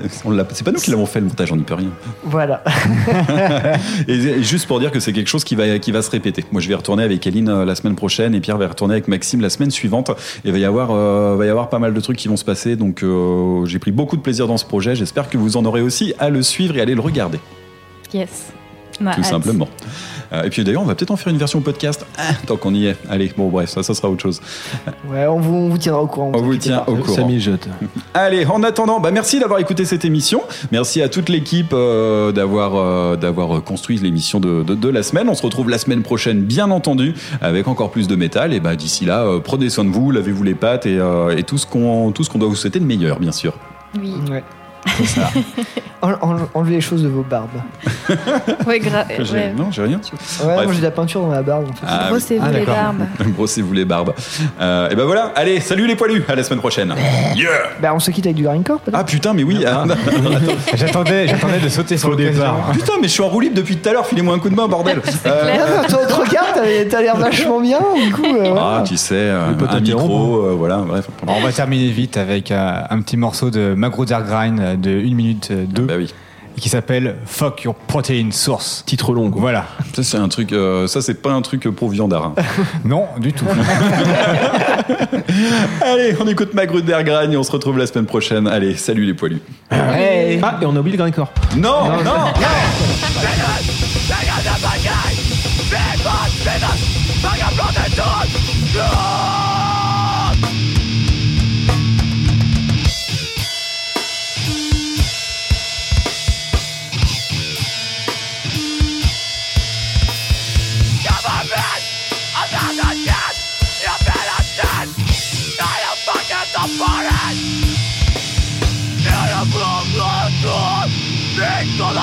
c'est pas nous qui l'avons fait le montage, on n'y peut rien. Voilà. Et, juste pour dire que c'est quelque chose qui va, qui va se répéter. Moi, je vais retourner avec Aline euh, la semaine prochaine et Pierre va retourner avec Maxime la semaine suivante. Et il va y avoir, euh, va y avoir pas mal de trucs qui vont se passer. Donc, j'ai pris beaucoup de plaisir dans ce projet. J'espère que vous en aurez aussi à le suivre et à aller le regarder. Yes. Tout simplement. Euh, et puis d'ailleurs, on va peut-être en faire une version podcast. Ah, tant qu'on y est. Allez, bon, bref, ça, ça sera autre chose. Ouais, on vous, on vous tiendra au courant. On vous tient au courant. Allez, en attendant, bah merci d'avoir écouté cette émission. Merci à toute l'équipe euh, d'avoir euh, d'avoir construit l'émission de, de, de la semaine. On se retrouve la semaine prochaine, bien entendu, avec encore plus de métal. Et bah d'ici là, euh, prenez soin de vous, lavez-vous les pattes et, euh, et tout ce qu'on tout ce qu'on doit vous souhaiter de meilleur, bien sûr. Oui. Ouais. En- enlevez les choses de vos barbes. Ouais, grave. J'ai-. Non, j'ai rien. Ouais, Bref. moi j'ai de la peinture dans la barbe. En fait. Ah, Brossez-vous les barbes. Brossez-vous les barbes. Euh, et ben voilà. Allez, salut les poilus. À la semaine prochaine. Yeah. Bah, on se quitte avec du grindcore peut-être Ah putain, mais oui. ah, J'attendais, j'attendais de sauter sur le départ. Putain, mais je suis en roue libre depuis tout à l'heure. Filez-moi un coup de main, bordel. Euh, Non, toi, te regarde, t'as- t'as l'air vachement bien. Du coup, euh, voilà. Ah, tu sais, euh, un micro, euh, voilà, bref. Bon, on va terminer vite avec euh, un petit morceau de Magruder Grind euh, de 1 minute 2 bah oui. qui s'appelle Fuck Your Protein Source. Titre long. Voilà. Ça, c'est un truc, euh, ça, c'est pas un truc pour viandard. hein. Non, du tout. Allez, on écoute Magruder Gragne et on se retrouve la semaine prochaine. Allez, salut les poilus. Ah, et on a oublié le grindcore. Non, non, non.